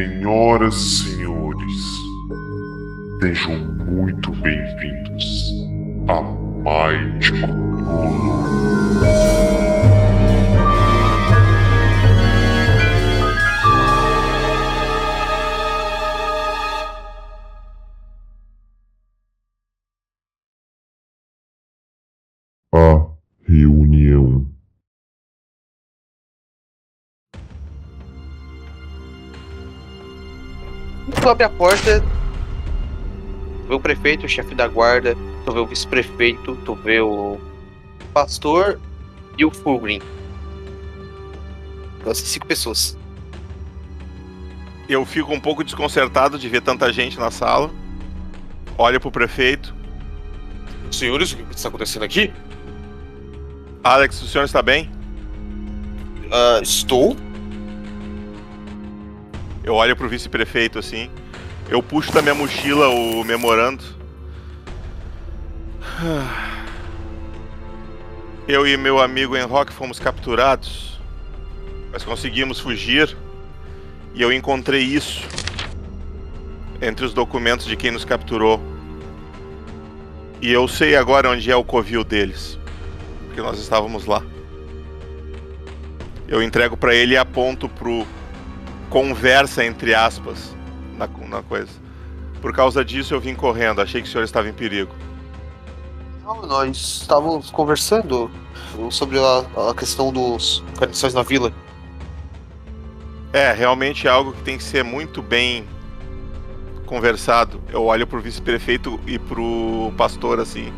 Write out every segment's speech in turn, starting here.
Senhoras e senhores, sejam muito bem-vindos a Might Cthulhu. Tu abre a porta, tu vê o prefeito, o chefe da guarda, tu vê o vice-prefeito, tu vê o pastor e o Fulgrim. Então, cinco pessoas. Eu fico um pouco desconcertado de ver tanta gente na sala. Olho pro prefeito. Senhores, o que está acontecendo aqui? Alex, o senhor está bem? Ah, estou. Eu olho pro vice-prefeito assim. Eu puxo da minha mochila o memorando. Eu e meu amigo Enrock fomos capturados. Mas conseguimos fugir. E eu encontrei isso entre os documentos de quem nos capturou. E eu sei agora onde é o covil deles. Porque nós estávamos lá. Eu entrego pra ele e aponto pro conversa entre aspas na, na coisa. Por causa disso eu vim correndo, achei que o senhor estava em perigo. Não, nós estávamos conversando sobre a, a questão dos guarnições na vila. É, realmente é algo que tem que ser muito bem conversado. Eu olho pro vice-prefeito e pro pastor assim.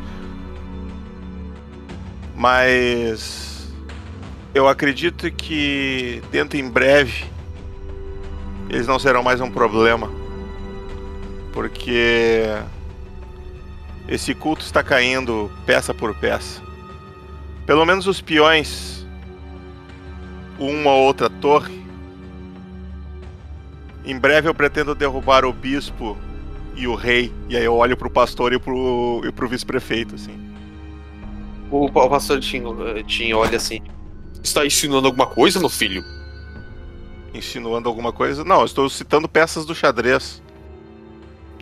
Mas eu acredito que dentro em breve eles não serão mais um problema. Porque esse culto está caindo peça por peça. Pelo menos os peões, uma ou outra torre. Em breve eu pretendo derrubar o bispo e o rei. E aí eu olho pro pastor e pro, e pro vice-prefeito, assim. O, pastor Tim, Tim olha assim. Está insinuando alguma coisa, meu filho? Insinuando alguma coisa? Não, eu estou citando peças do xadrez.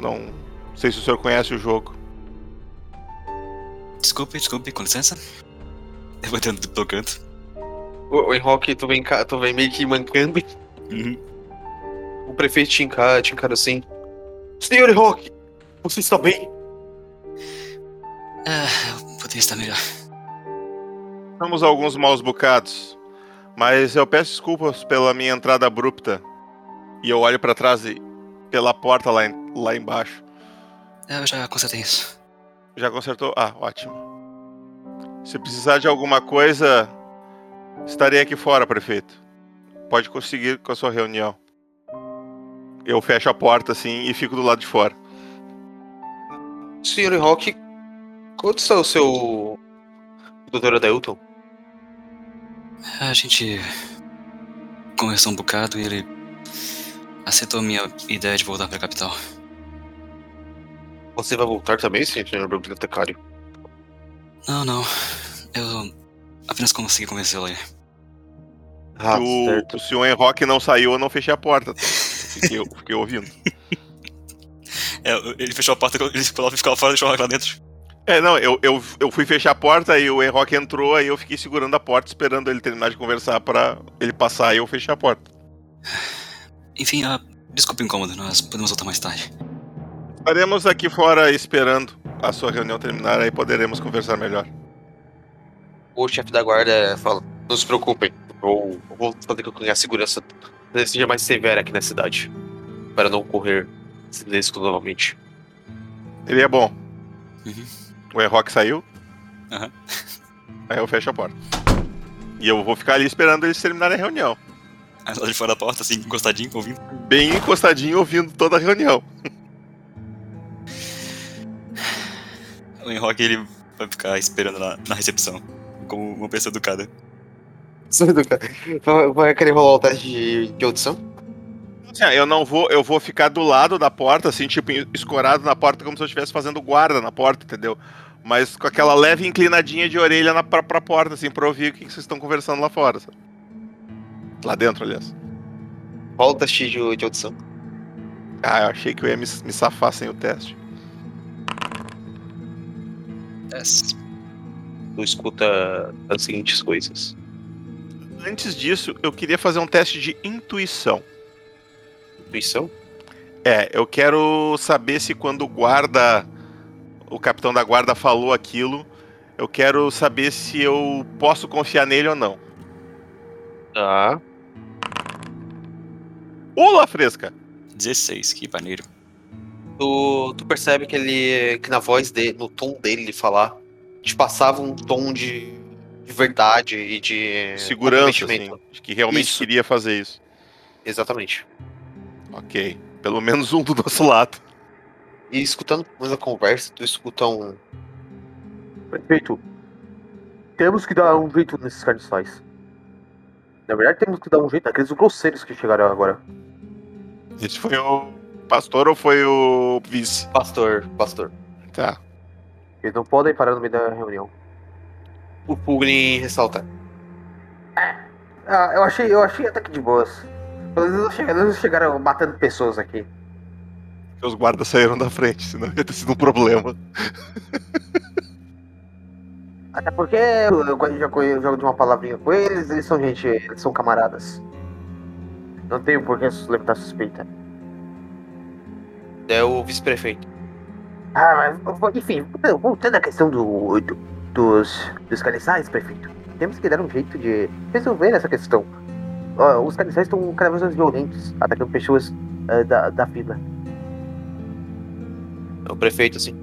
Não sei se o senhor conhece o jogo. Desculpe, desculpe, com licença. Eu vou dentro do canto. O, o Enroque, tu vem, cá- tu vem meio que mancando. Uhum. O prefeito te encara, te encara assim. Senhor Enroque, você está bem? Ah, eu poderia estar melhor. Estamos alguns maus bocados. Mas eu peço desculpas pela minha entrada abrupta. E eu olho pra trás e pela porta lá, em- lá embaixo. Eu já consertei isso. Já consertou? Ah, ótimo. Se precisar de alguma coisa, estarei aqui fora, prefeito. Pode conseguir com a sua reunião. Eu fecho a porta assim e fico do lado de fora. Senhor Enroque, quanto está o seu. Doutor Adelton? A gente conversou um bocado e ele aceitou a minha ideia de voltar pra capital. Você vai voltar também, senhor bibliotecário? Não, não. Eu apenas consegui convencê-lo aí. Ah, o, certo. o senhor Enroque não saiu, eu não fechei a porta. Fiquei, eu fiquei ouvindo. É, ele fechou a porta, ele ficou ficava fora e deixou lá dentro. É, não, eu, eu, eu fui fechar a porta e o Enroque entrou, aí eu fiquei segurando a porta, esperando ele terminar de conversar pra ele passar e eu fechei a porta. Enfim, ah, desculpe o incômodo, nós podemos voltar mais tarde. Estaremos aqui fora esperando a sua reunião terminar, aí poderemos conversar melhor. O chefe da guarda fala: Não se preocupem, eu vou fazer com que a segurança seja mais severa aqui na cidade. Para não ocorrer risco novamente. Ele é bom. Uhum. O Enroque saiu. Aham. Aí eu fecho a porta. E eu vou ficar ali esperando eles terminarem a reunião. Aí lá de fora da porta, assim, encostadinho, ouvindo. Bem encostadinho, ouvindo toda a reunião. O Enroque, ele vai ficar esperando na, na recepção. Como uma pessoa educada. Vai- Vai querer rolar o teste de, de audição? Assim, eu não vou, eu vou ficar do lado da porta, assim, tipo, escorado na porta, como se eu estivesse fazendo guarda na porta, entendeu? Mas com aquela leve inclinadinha de orelha na, pra, pra porta, assim, pra ouvir o que que vocês estão conversando lá fora, sabe? Lá dentro, aliás. Rola o teste de, de audição. Ah, eu achei que eu ia me, me safar sem o teste. 10. Tu escuta as seguintes coisas. Antes disso, eu queria fazer um teste de intuição. Intuição? É, eu quero saber se quando o guarda, o capitão da guarda falou aquilo, eu quero saber se eu posso confiar nele ou não. Tá. Olá, fresca! 16, que maneiro. Tu, tu percebe que ele. que na voz dele, no tom dele de falar, te passava um tom de, de verdade e de Segurança, assim, de que realmente Isso. queria fazer isso. Exatamente. Ok. Pelo menos um do nosso lado. E escutando mais a conversa, tu escuta um. Perfeito. Temos que dar um jeito nesses carniçais. Na verdade, temos que dar um jeito naqueles grosseiros que chegaram agora. Esse foi o pastor ou foi o vice? Pastor, pastor. Tá. Eles não podem parar no meio da reunião. O Puglin ressalta. Ah, eu achei, eu achei até que de boas. Pelo menos não chegaram, não chegaram matando pessoas aqui. Porque Os guardas saíram da frente, senão ia ter sido um problema. Até porque eu, eu jogo de uma palavrinha com eles, eles são gente, eles são camaradas. Não tenho por que levantar suspeita. É o vice-prefeito. Ah, mas enfim, voltando à questão do, do- dos, dos carniçais, prefeito. Temos que dar um jeito de resolver essa questão. Ó, os carniçais estão cada vez mais violentos, atacando pessoas ah, da, da vila. É o prefeito, assim.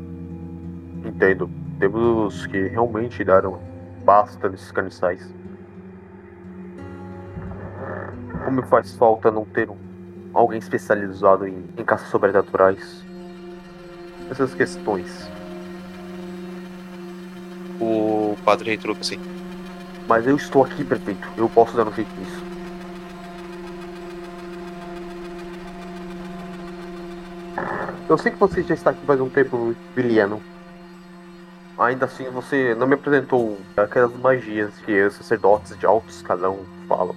Entendo. Temos que realmente dar um basta nesses carniçais. Como faz falta não ter um, alguém especializado em, em caças sobrenaturais? Essas questões. O padre retruca assim. Mas eu estou aqui, prefeito. Eu posso dar um jeito nisso. Eu sei que você já está aqui faz um tempo, Viliano. Ainda assim, você não me apresentou aquelas magias que os sacerdotes de alto escalão falam.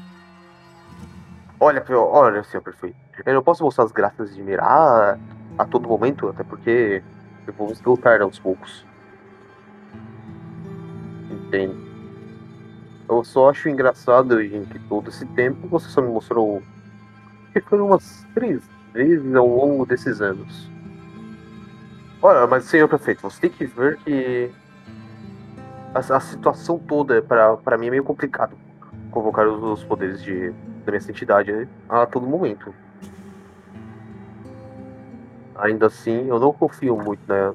Olha, olha, senhor prefeito. Eu não posso mostrar as graças de mirar a todo momento, até porque eu vou esgotar aos poucos. Entende? Eu só acho engraçado em que todo esse tempo você só me mostrou que foram umas três vezes ao longo desses anos. Olha, mas senhor prefeito, você tem que ver que a, a situação toda para para mim é meio complicado convocar os, os poderes de da minha entidade a todo momento. Ainda assim, eu não confio muito na,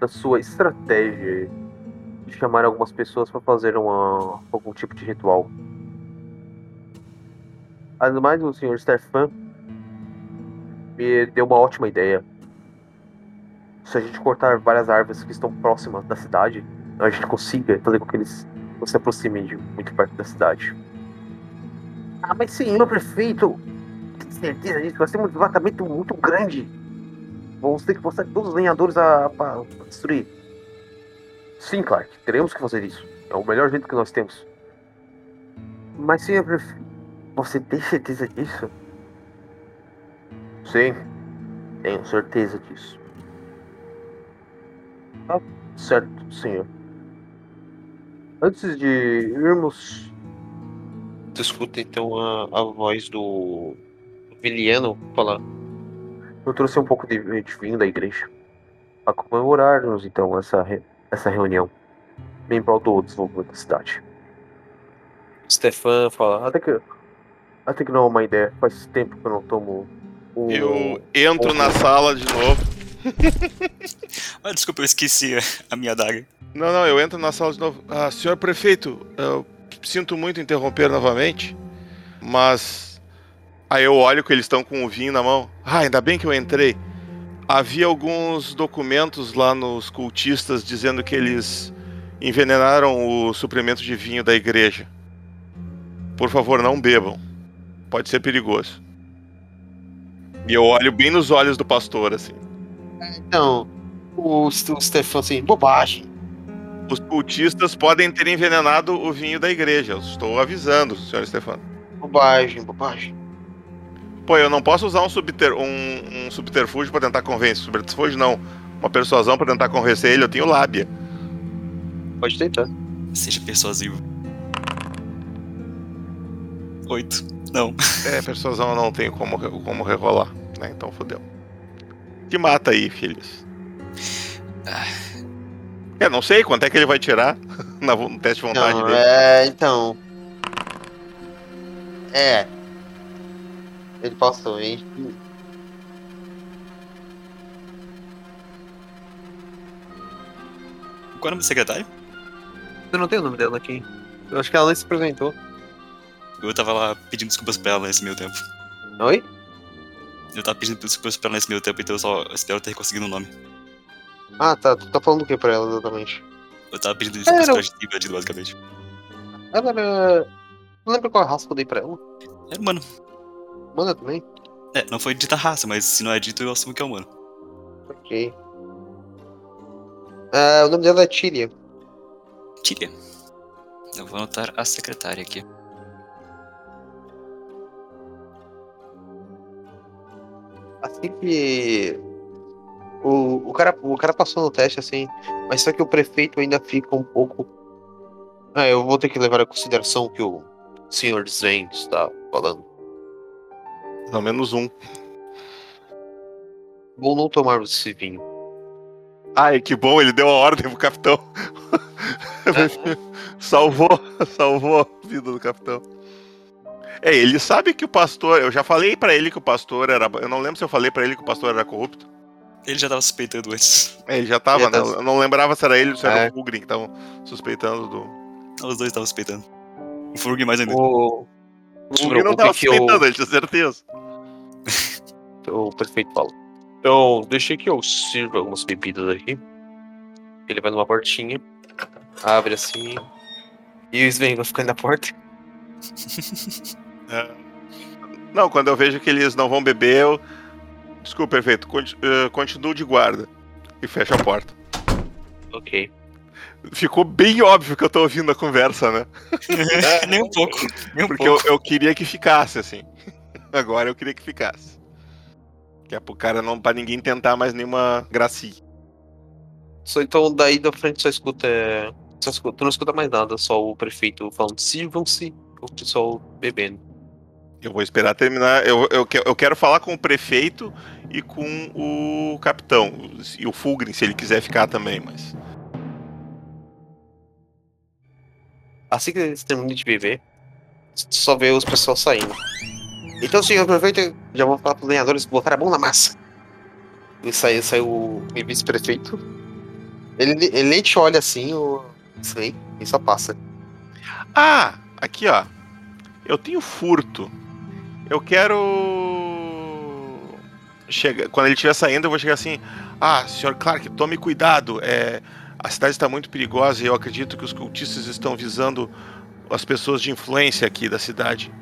na sua estratégia de chamar algumas pessoas para fazer uma, algum tipo de ritual. Ademais, o senhor Stefan me deu uma ótima ideia. Se a gente cortar várias árvores que estão próximas da cidade, a gente consiga fazer com que eles não se aproximem de muito perto da cidade. Ah, mas senhor prefeito, tem certeza disso? Nós temos um desmatamento muito grande. Vamos ter que forçar todos os lenhadores a, a destruir. Sim, Clark, teremos que fazer isso. É o melhor jeito que nós temos. Mas, senhor prefeito, você tem certeza disso? Sim, tenho certeza disso. Tá certo, senhor. Antes de irmos. Tu escuta então a, a voz do Viliano falar. Eu trouxe um pouco de, de vinho da igreja. A comemorarmos, então, essa, re- essa reunião. Em prol do desenvolvimento da cidade. Stefan fala. Até que. Até que não é uma ideia. Faz tempo que eu não tomo um. Eu entro na sala de novo. Ah, desculpa, eu esqueci a minha adaga. Não, não, eu entro na sala de novo. Ah, senhor prefeito, eu sinto muito interromper novamente, mas. Aí eu olho que eles estão com o vinho na mão. Ah, ainda bem que eu entrei. Havia alguns documentos lá nos cultistas dizendo que eles envenenaram o suprimento de vinho da igreja. Por favor, não bebam. Pode ser perigoso. E eu olho bem nos olhos do pastor, assim. Então, o, o Stefan assim, bobagem. Os cultistas podem ter envenenado o vinho da igreja. Eu estou avisando, senhor Stefano. Bobagem, bobagem. Pô, eu não posso usar um, subter, um, um subterfúgio pra tentar convencer. Subterfúgio não. Uma persuasão pra tentar convencer ele, eu tenho lábia. Pode tentar. Seja persuasivo. Oito. Não. É, persuasão eu não tenho como, como rerolar, né? Então fodeu. Que mata aí, filhos. Ah, É, não sei quanto é que ele vai tirar na no teste de vontade Não, dele. é, então. É. Ele passou, hein? qual é o nome do secretário? Eu não tenho o nome dela aqui. Eu acho que ela nem se apresentou. Eu tava lá pedindo desculpas pra ela nesse meio tempo. Oi? Eu tava pedindo desculpas pra ela nesse meio tempo, então eu só espero ter conseguido o nome. Ah, tá. Tu tá falando o que pra ela exatamente? Eu tava pedindo desculpas Era- pra gente invadido, basicamente. Ela era. Não lembro qual raça que eu dei pra ela. Era humano. Manda também. É, não foi dita raça, mas se não é dito, eu assumo que é humano. Ok. Ah, o nome dela é Tíria. Tíria. Eu vou anotar a secretária aqui. Assim que. O, o, cara, o cara passou no teste, assim, mas só que o prefeito ainda fica um pouco. Ah, eu vou ter que levar em consideração o que o senhor Zen está falando. Pelo menos um. Vou não tomarmos esse vinho. Ai, que bom, ele deu a ordem pro capitão. salvou, salvou a vida do capitão. É, ele sabe que o pastor. Eu já falei pra ele que o pastor era. Eu não lembro se eu falei pra ele que o pastor era corrupto. Ele já tava suspeitando antes. É, ele já tava, Já né? tá- Eu não lembrava se era ele ou se era É. o Fulgrim que estavam suspeitando do. Os dois estavam suspeitando. O Furg mais ainda. O, O Fulgrim não tava suspeitando, ele tinha certeza. o prefeito fala. Então, deixa que eu sirva algumas bebidas aqui. Ele vai numa portinha, abre assim. E o Sven vai ficando na porta. É. Não, quando eu vejo que eles não vão beber, eu. Desculpa, perfeito. Conti- eh, Continuo de guarda. E fecho a porta. Ok. Ficou bem óbvio que eu tô ouvindo a conversa, né? nem um pouco. Nem um Porque eu, pouco. eu queria que ficasse, assim. Agora eu queria que ficasse. Que é pro cara não. pra ninguém tentar mais nenhuma gracinha. Só, então, daí da frente só escuta. é, Só escuta, tu não escuta mais nada, só o prefeito falando sirvam-se, o pessoal bebendo. Eu vou esperar terminar. Eu, eu, eu quero falar com o prefeito e com o capitão. E o Fulgrim, se ele quiser ficar também, mas. Assim que eles terminam de beber, só vê os pessoal saindo. Então, senhor prefeito, já vou falar pros lenhadores botar a mão na massa. E saiu, saiu o vice-prefeito. Ele, ele nem te olha assim, o Slay, e só passa. Ah, aqui ó. Eu tenho furto. Eu quero. Chega... Quando ele estiver saindo, eu vou chegar assim. Ah, senhor Clark, tome cuidado. É... A cidade está muito perigosa e eu acredito que os cultistas estão visando as pessoas de influência aqui da cidade.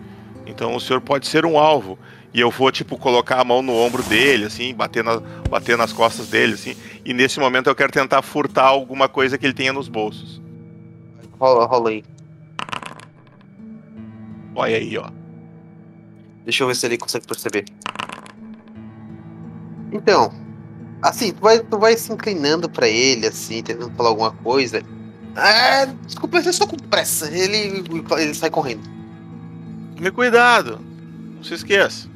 Então o senhor pode ser um alvo. E eu vou, tipo, colocar a mão no ombro dele, assim, bater, na... bater nas costas dele, assim. E nesse momento eu quero tentar furtar alguma coisa que ele tenha nos bolsos. Rola, rola aí. Olha aí, ó. Deixa eu ver se ele consegue perceber. Então, assim, tu vai, tu vai se inclinando pra ele, assim, tentando falar alguma coisa. Ah, desculpa, eu estou com pressa. Ele, ele sai correndo. Tome cuidado. Não se esqueça.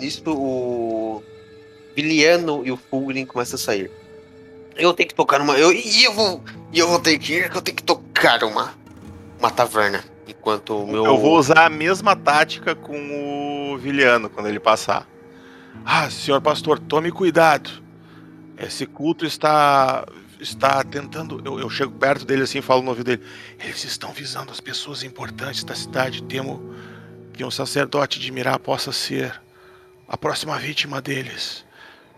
Isso o Viliano e o Fulgrim começam a sair. Eu tenho que tocar numa. Eu, e eu vou. E eu vou ter que ir, que eu tenho que tocar uma. Uma taverna. Enquanto o meu. Eu vou usar a mesma tática com o Viliano quando ele passar. Ah, senhor pastor, tome cuidado. Esse culto está está tentando. Eu, eu chego perto dele assim e falo no ouvido dele. Eles estão visando as pessoas importantes da cidade. Temo que um sacerdote de Mirá possa ser a próxima vítima deles.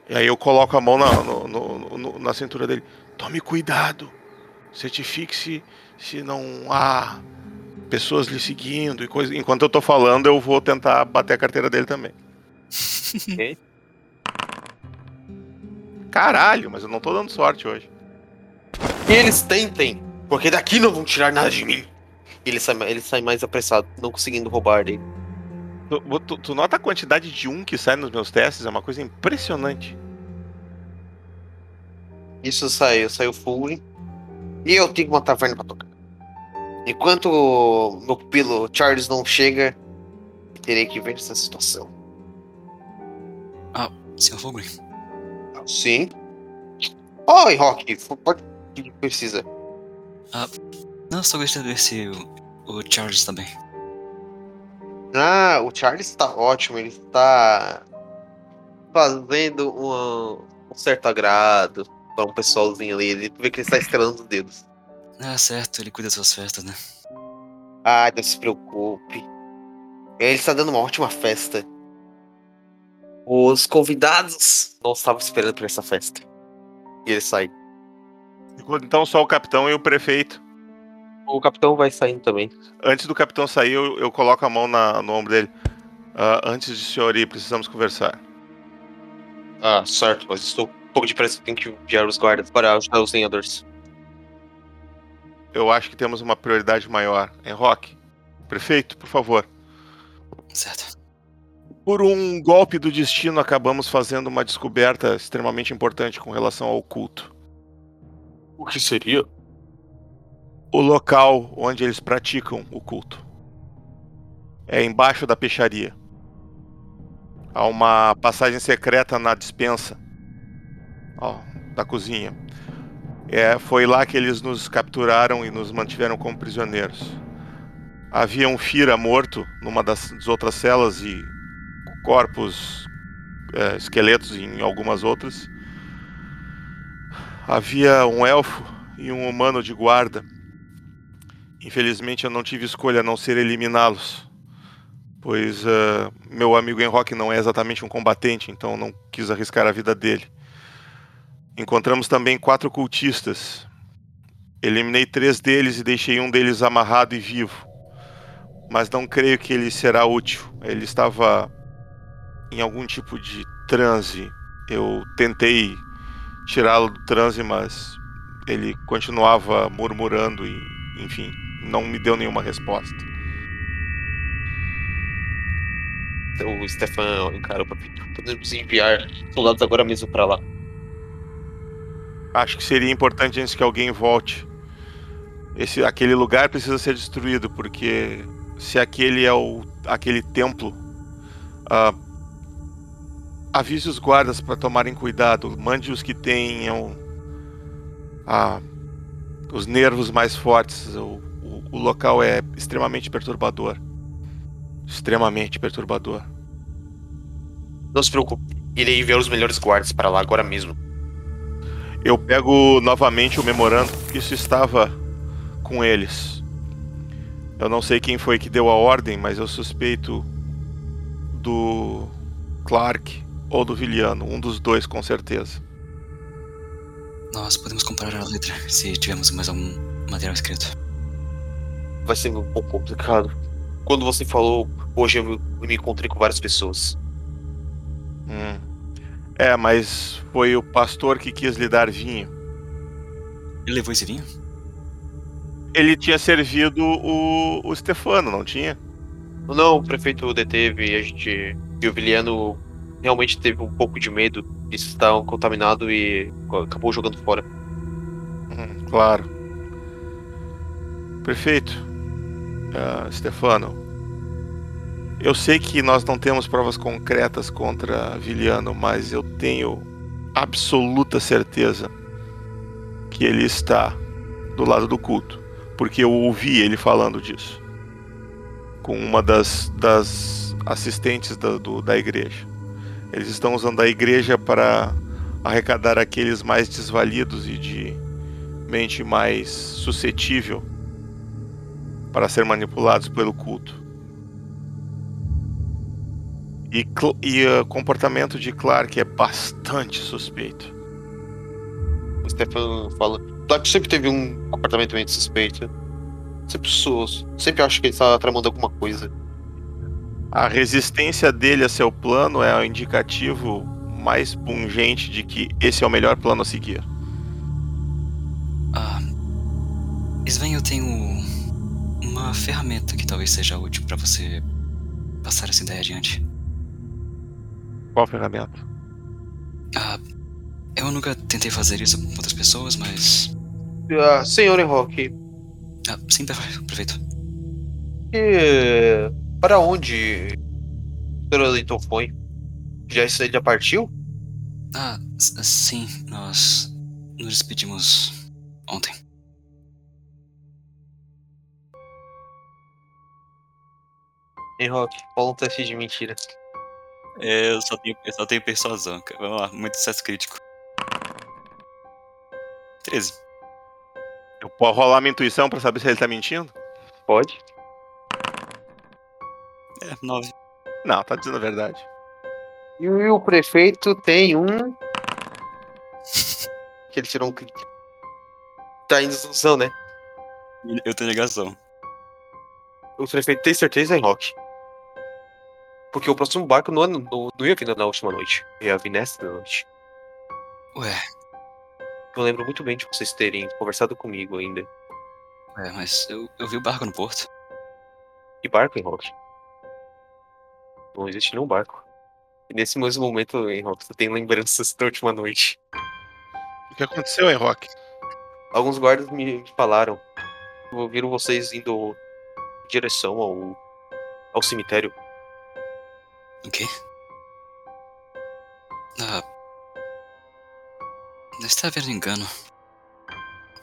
E aí eu coloco a mão na, no- no- no- na cintura dele. Tome cuidado. Certifique-se se não há pessoas lhe seguindo e coisa. Enquanto eu tô falando, eu vou tentar bater a carteira dele também. Caralho, mas eu não tô dando sorte hoje. Que eles tentem, porque daqui não vão tirar nada de mim. E ele sai, ele sai mais apressado, não conseguindo roubar dele. Tu, tu- tu nota a quantidade de um que sai nos meus testes? É uma coisa impressionante. Isso saiu, saiu Fulgrim. E eu tenho uma taverna pra tocar. Enquanto o meu pupilo Charles não chega, terei que ver essa situação. Senhor Fulgrim, Sim. Oi, Rock, pode. O que precisa? não, só gostaria de ver se o, o Charles tá bem. Ah, o Charles tá ótimo, ele está fazendo um, um certo agrado para um pessoalzinho ali. Ele vê que ele está estrelando os dedos. Ah, certo, ele cuida das suas festas, né? Ah, não se preocupe. Ele está dando uma ótima festa. Os convidados não estavam esperando por essa festa. E ele sai. Então só o capitão e o prefeito. O capitão vai saindo também. Antes do capitão sair, eu, eu coloco a mão na- no ombro dele. Ah, antes de senhor ir, precisamos conversar. Ah, certo, mas estou um pouco depressa. Tenho que enviar os guardas para ajudar os lenhadores. Eu acho que temos uma prioridade maior. Enroque, prefeito, por favor. Certo. Por um golpe do destino, acabamos fazendo uma descoberta extremamente importante com relação ao culto. O que seria? O local onde eles praticam o culto é embaixo da peixaria. Há uma passagem secreta na dispensa ó, da cozinha. É, foi lá que eles nos capturaram e nos mantiveram como prisioneiros. Havia um Fira morto numa das, das outras celas e corpos, é, esqueletos em algumas outras. Havia um elfo e um humano de guarda. Infelizmente eu não tive escolha a não ser eliminá-los, pois ah, meu amigo Enroque não é exatamente um combatente, então não quis arriscar a vida dele. Encontramos também quatro cultistas. Eliminei três deles e deixei um deles amarrado e vivo. Mas não creio que ele será útil. Ele estava em algum tipo de transe. Eu tentei tirá-lo do transe, mas ele continuava murmurando e, enfim, não me deu nenhuma resposta. O Stefan o prefeito. Podemos enviar soldados agora mesmo para lá. Acho que seria importante antes que alguém volte. Esse, aquele lugar precisa ser destruído, porque se aquele é o, aquele templo, ah, avise os guardas para tomarem cuidado. Mande os que tenham ah, os nervos mais fortes. O, o, o local é extremamente perturbador. Extremamente perturbador. Não se preocupe. Irei enviar os melhores guardas para lá agora mesmo. Eu pego novamente o memorando. Isso estava com eles. Eu não sei quem foi que deu a ordem, mas eu suspeito do Clark ou do Viliano. Um dos dois, com certeza. Nós podemos comparar a letra se tivermos mais algum material escrito. Vai ser um pouco complicado. Quando você falou, hoje eu me- eu me encontrei com várias pessoas. Hum. É, mas foi o pastor que quis lhe dar vinho. Ele levou esse vinho? Ele tinha servido o, o Stefano, não tinha? Não, o prefeito deteve e a gente. E o Viliano realmente teve um pouco de medo de estar contaminado e acabou jogando fora. Hum, claro. Prefeito, ah, Stefano, eu sei que nós não temos provas concretas contra Viliano, mas eu tenho absoluta certeza que ele está do lado do culto, porque eu ouvi ele falando disso com uma das, das assistentes da, do- da igreja. Eles estão usando a igreja para arrecadar aqueles mais desvalidos e de mente mais suscetível para ser manipulados pelo culto. E, Cl- e o comportamento de Clark é bastante suspeito. O Stefan fala. Clark sempre teve um comportamento meio suspeito. Sempre, sou, sempre acho que ele está tramando alguma coisa. A resistência dele a seu plano é o indicativo mais pungente de que esse é o melhor plano a seguir. Ah. Sven, eu tenho uma ferramenta que talvez seja útil pra você passar essa ideia adiante. Qual ferramenta? Ah, eu nunca tentei fazer isso com outras pessoas, mas. Ah, senhor Enroque, Ah, sim, perfeito. e para onde. Leighton foi? Já, ele já partiu? Ah, sim, nós nos despedimos ontem. Enroque, rola um teste de mentira. É, eu só tenho, eu só tenho persuasão, cara. Vamos lá, muito sucesso crítico. 13. Eu posso rolar minha intuição pra saber se ele tá mentindo? Pode? É, 9. Não, tá dizendo a verdade. E o prefeito tem um. Que ele tirou um crítico. Tá em desilusão, né? Eu tenho negação. O prefeito tem certeza, Enroque? Porque o próximo barco não, não, não ia vir na última noite. Ia vir nesta noite. Ué, Eu lembro muito bem de vocês terem conversado comigo ainda. ué, mas eu, eu vi o barco no porto. Que barco, Enroque? Não existe nenhum barco. E nesse mesmo momento, Enroque, você tem lembranças da última noite. O que aconteceu, hein, Rock? Alguns guardas me falaram. Viram vocês indo em direção ao, ao cemitério. O quê? Ah. Está vendo engano.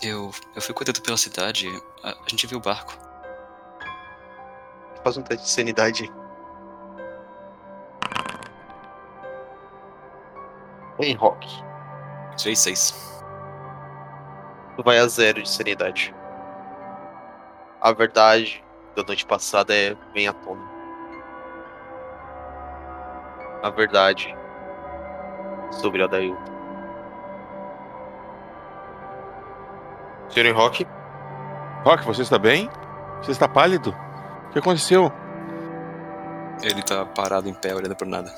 Eu, eu fui cuidando pela cidade. A, a gente viu o barco. Faz um teste de sanidade. Enroque. Tirei 6. Tu vai a zero de sanidade. A verdade da noite passada é bem à tona. A verdade sobre a Dailton. Senhor Rock, Rock, você está bem? Você está pálido? O que aconteceu? Ele tá parado em pé, olhando por nada.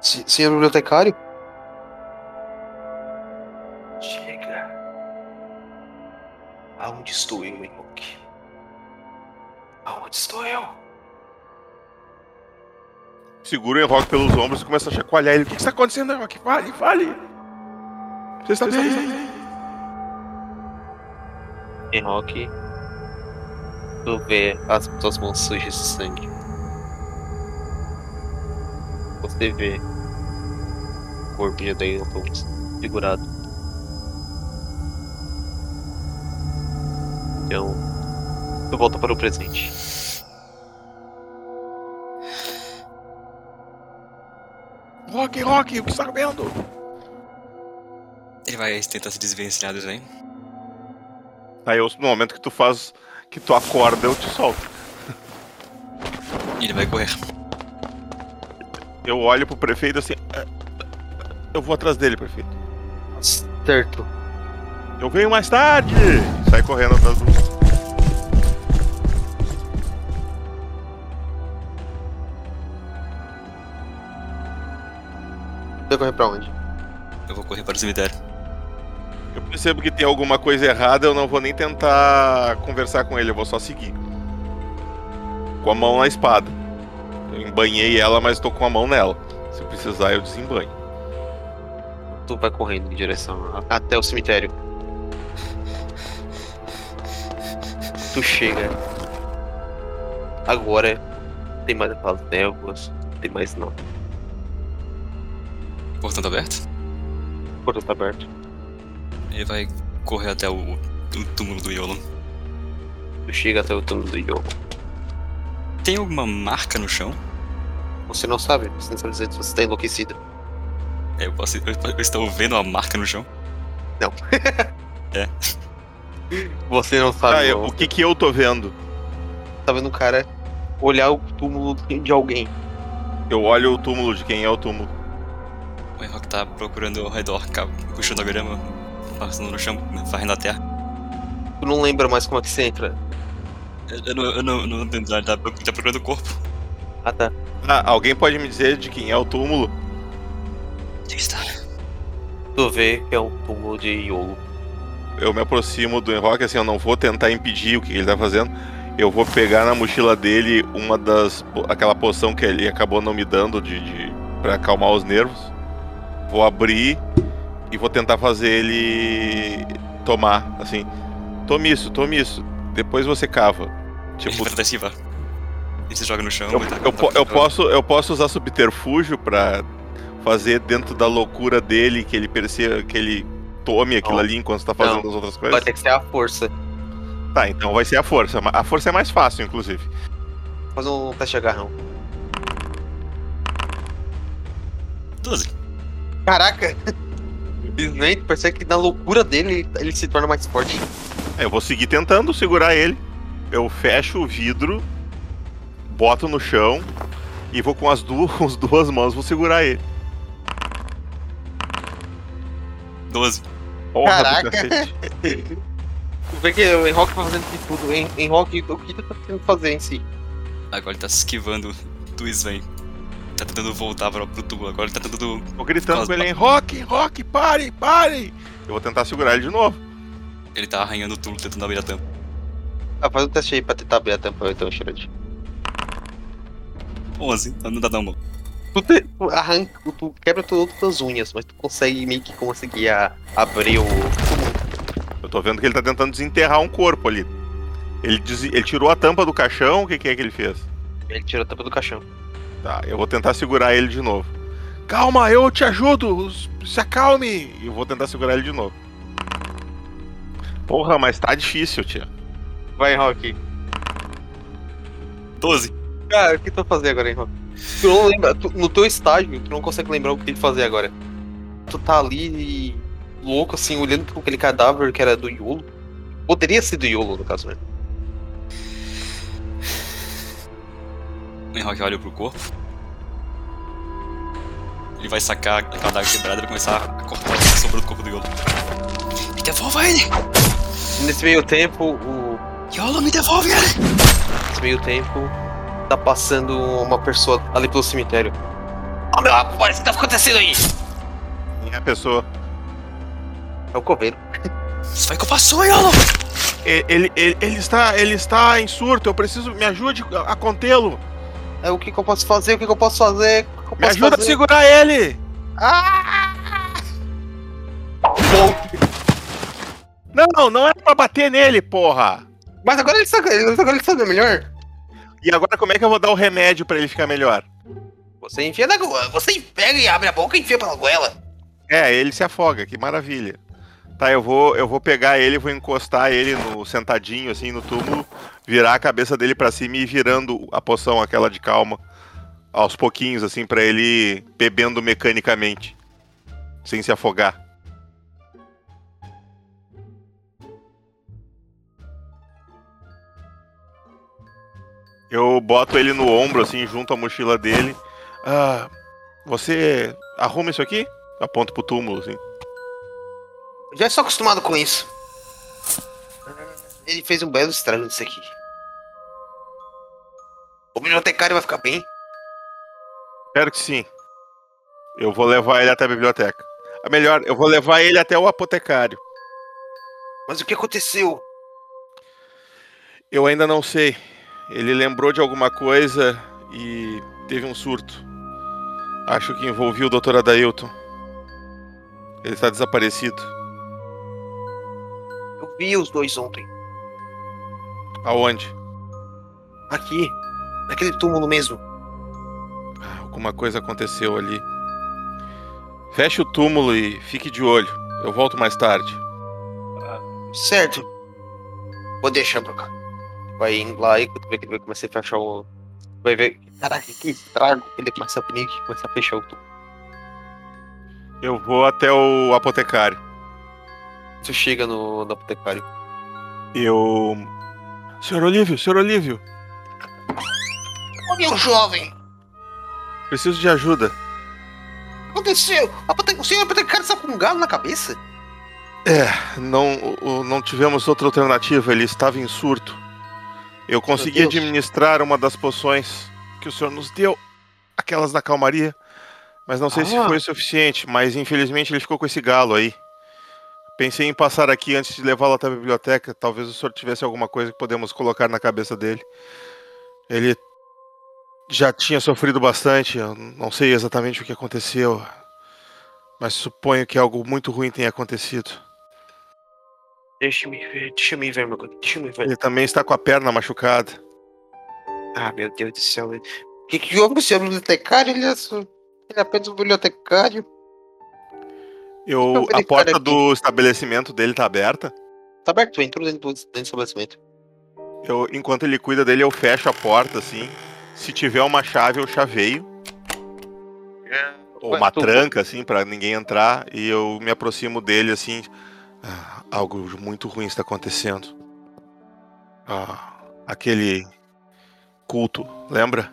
se- senhor bibliotecário? Chega. Aonde estou eu, Henrique? Aonde estou eu? Segura o Rock pelos ombros e começa a chacoalhar ele. O que está acontecendo, Rock? Fale, fale! Você está bem? Henroque, tu vê as tuas mãos sujas de sangue. Você vê o corpo de Dailton segurado. Então, tu volta para o presente. Rock, Rock, o que está vendo? Ele vai tentar se desvencilhar do vem. Aí eu, no momento que tu faz, que tu acorda, eu te solto. Ele vai correr. Eu olho pro prefeito assim. "É, Eu vou atrás dele, prefeito. Certo. Eu venho mais tarde! Sai correndo atrás do. Você vai correr pra onde? Eu vou correr para o cemitério. Eu percebo que tem alguma coisa errada, eu não vou nem tentar conversar com ele, eu vou só seguir. Com a mão na espada. Eu embanhei ela, mas tô com a mão nela. Se precisar, eu desembanho. Tu vai correndo em direção a- até o cemitério. Tu chega. Agora tem mais aquelas névoas, tem mais não. Portão tá aberto. O portão tá aberto. Ele vai correr até o, o túmulo do Yolon. Tu chega até o túmulo do Yogo. Tem alguma marca no chão? Você não sabe, você não sabe dizer se você tá enlouquecido. É, Eu, posso, eu, eu estou vendo uma marca no chão? Você não sabe. Ah, eu- não. o que que eu tô vendo? Tá vendo o cara olhar o túmulo de alguém. Eu olho o túmulo de quem é o túmulo. O Enrock tá procurando ao redor, puxando a grama, passando no chão, varrendo a terra. Tu não lembra mais como é que você entra. Eu, eu não, eu não, não entendo, ele tá, tá procurando o corpo. Ah tá. Ah, alguém pode me dizer de quem é o túmulo? Onde está? Tu vê que é um túmulo de Yolo. Eu me aproximo do Enroque, assim, eu não vou tentar impedir o que ele tá fazendo. Eu vou pegar na mochila dele uma das. aquela poção que ele acabou não me dando de, de para acalmar os nervos. Vou abrir e vou tentar fazer ele tomar, assim. Tome isso, tome isso. Depois você cava. Tipo, Ele vai cima. Ele se joga no chão. eu, e tá- eu, tá- eu tá- posso, eu posso usar subterfúgio pra fazer dentro da loucura dele que ele perceba que ele tome aquilo Não. ali enquanto tá fazendo Não. as outras Vai coisas. ter que ser a força. Tá, então vai ser a força. A força é mais fácil, inclusive. Faz um teste de agarrão. 12. Caraca! Simplesmente percebe que na loucura dele ele se torna mais forte. É, Eu vou seguir tentando segurar ele. Eu fecho o vidro, boto no chão e vou com as duas, com as duas mãos vou segurar ele. 12. Porra Caraca. vê que o Enrock tá fazendo de tudo. Enrock, o que tu tá tentando fazer em si? Agora ele tá se esquivando do Sven. Tá tentando voltar pro, pro tubo. Agora ele tá tentando. Tô gritando com ele, Rock, Rock, pare, pare! Eu vou tentar segurar ele de novo. Ele tá arranhando o tubo, tentando abrir a tampa. Ah, faz um teste aí pra tentar abrir a tampa então, Shirad. 11. Não dá não, mano. Tu, te, tu arranca, tu quebra todas as unhas, mas tu consegue meio que conseguir a- abrir o. Eu tô vendo que ele tá tentando desenterrar um corpo ali. Ele, des- ele tirou a tampa do caixão, o que, que é que ele fez? Ele tira a tampa do caixão. Tá, eu vou tentar segurar ele de novo. Calma, eu te ajudo, se acalme! Eu vou tentar segurar ele de novo. Porra, mas tá difícil, tia. Vai, Enrock. 12. Cara, o que tu vai fazer agora, Enrock? Tu não lembra, tu- no teu estágio, tu não consegue lembrar o que tem que fazer agora. Tu tá ali louco, assim, olhando pra aquele cadáver que era do Yolo. Poderia ser do Yolo, no caso, né? O Enrock olha pro corpo. Ele vai sacar aquela daga quebrada e vai começar a cortar a sombra do corpo do Yolo. Me devolva ele! Nesse meio tempo, o. Yolo, me devolve ele! Nesse meio tempo, tá passando uma pessoa ali pelo cemitério. Oh meu rapaz, o que tá acontecendo aí? Minha pessoa. É o coveiro. Isso foi culpa sua, Yolo! E- Ele, ele, ele está, ele está em surto, eu preciso. Me ajude a, a contê-lo. É o que, que eu posso fazer? O que, que eu posso fazer? Eu Me posso ajuda a fazer? segurar ele! Ah! Não, não é pra bater nele, porra! Mas agora ele sabe, agora ele sabe melhor. E agora como é que eu vou dar o remédio pra ele ficar melhor? Você enfia na. Você pega e abre a boca e enfia pela goela. É, ele se afoga, que maravilha. Tá, eu vou, eu vou pegar ele, vou encostar ele no sentadinho assim no túmulo, virar a cabeça dele pra cima e ir virando a poção aquela de calma aos pouquinhos assim pra ele bebendo mecanicamente, sem se afogar. Eu boto ele no ombro assim junto à mochila dele. Ah, você arruma isso aqui? Aponto pro túmulo assim. Já estou acostumado com isso. Ele fez um belo estrago nisso aqui. O bibliotecário vai ficar bem. Espero que sim. Eu vou levar ele até a biblioteca. A melhor, eu vou levar ele até o apotecário. Mas o que aconteceu? Eu ainda não sei. Ele lembrou de alguma coisa e teve um surto. Acho que envolvia o Dr. Adailton. Ele está desaparecido. Eu vi os dois ontem. Aonde? Aqui. Naquele túmulo mesmo. Alguma coisa aconteceu ali. Feche o túmulo e fique de olho. Eu volto mais tarde. Certo. Vou deixar pra cá. Vai indo lá e tu vê que ele vai começar a fechar o. Vai ver. Caraca, que estrago. Ele começa a punir e começa a fechar o tubo. Eu vou até o apotecário. Tu chega no, no apotecário. Eu. Senhor Olívio, senhor Olívio, Ô meu jovem! preciso de ajuda. O que aconteceu? O senhor apotecário está com um galo na cabeça? É, não, o- não tivemos outra alternativa, ele estava em surto. Eu consegui administrar uma das poções que o senhor nos deu, aquelas da calmaria, mas não sei se Ah. foi o suficiente, mas infelizmente ele ficou com esse galo aí. Pensei em passar aqui antes de levá-lo até a biblioteca. Talvez o senhor tivesse alguma coisa que podemos colocar na cabeça dele. Ele já tinha sofrido bastante. Eu não sei exatamente o que aconteceu. Mas suponho que algo muito ruim tenha acontecido. Deixa-me ver, deixa-me ver, meu. Deixa-me ver. Ele também está com a perna machucada. Ah, meu Deus do céu. O que, que houve com o bibliotecário? Ele é, ele é apenas um bibliotecário. Eu, a verificar porta aqui. do estabelecimento dele tá aberta. Tá aberto, entrou dentro do, dentro do estabelecimento. Eu, enquanto ele cuida dele, eu fecho a porta, assim. Se tiver uma chave, eu chaveio. Ou Ué, uma tu- tranca, assim, pra ninguém entrar. E eu me aproximo dele, assim. "Ah, algo muito ruim está acontecendo. Ah, aquele culto, lembra?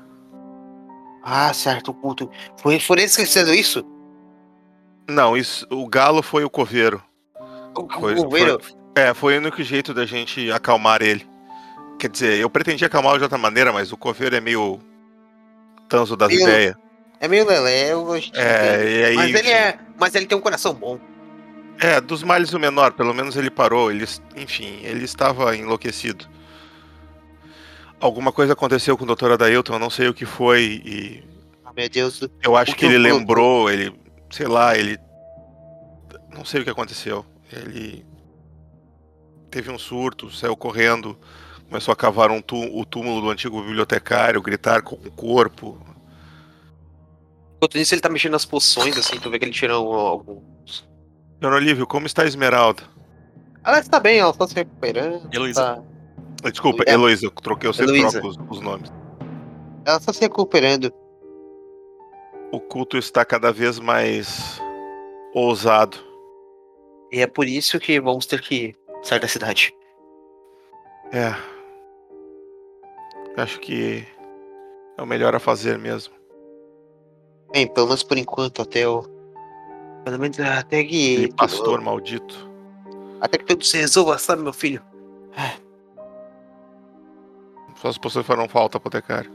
Ah, certo, o culto. Foi, foi eles que fizeram isso? Não, isso, o galo foi o coveiro. O, Foi, o governo. foi- é, foi o único jeito da gente acalmar ele. Quer dizer, eu pretendia acalmar de outra maneira, mas o coveiro é meio tanso das Eu- ideias. É meio lelé, eu que- É, e aí, Mas ele é. Mas ele tem um coração bom. É, dos males o menor, pelo menos ele parou, ele, enfim, ele estava enlouquecido. Alguma coisa aconteceu com o Dr. Adailton, eu não sei o que foi, e Ah, meu Deus. eu acho que que ele eu- lembrou, ele, sei lá, ele. Não sei o que aconteceu. Ele teve um surto, saiu correndo, começou a cavar um o túmulo do antigo bibliotecário, gritar com o corpo. Enquanto isso, ele tá mexendo nas poções, assim, tu vê que ele tirou alguns. Senhor Olívio, como está a Esmeralda? Ela está bem, ela tá se recuperando. Heloísa. Tá... Desculpa, É. Heloísa, eu troquei, eu sempre Heloísa. troco os, os nomes. Ela está se recuperando. O culto está cada vez mais ousado. E é por isso que vamos ter que sair da cidade. É. Acho que é o melhor a fazer mesmo. Bem, pelo menos por enquanto, até o. Pelo menos até que. Aquele pastor maldito. Até que tudo se resolva, sabe, meu filho? Suas poções farão falta, apotecário.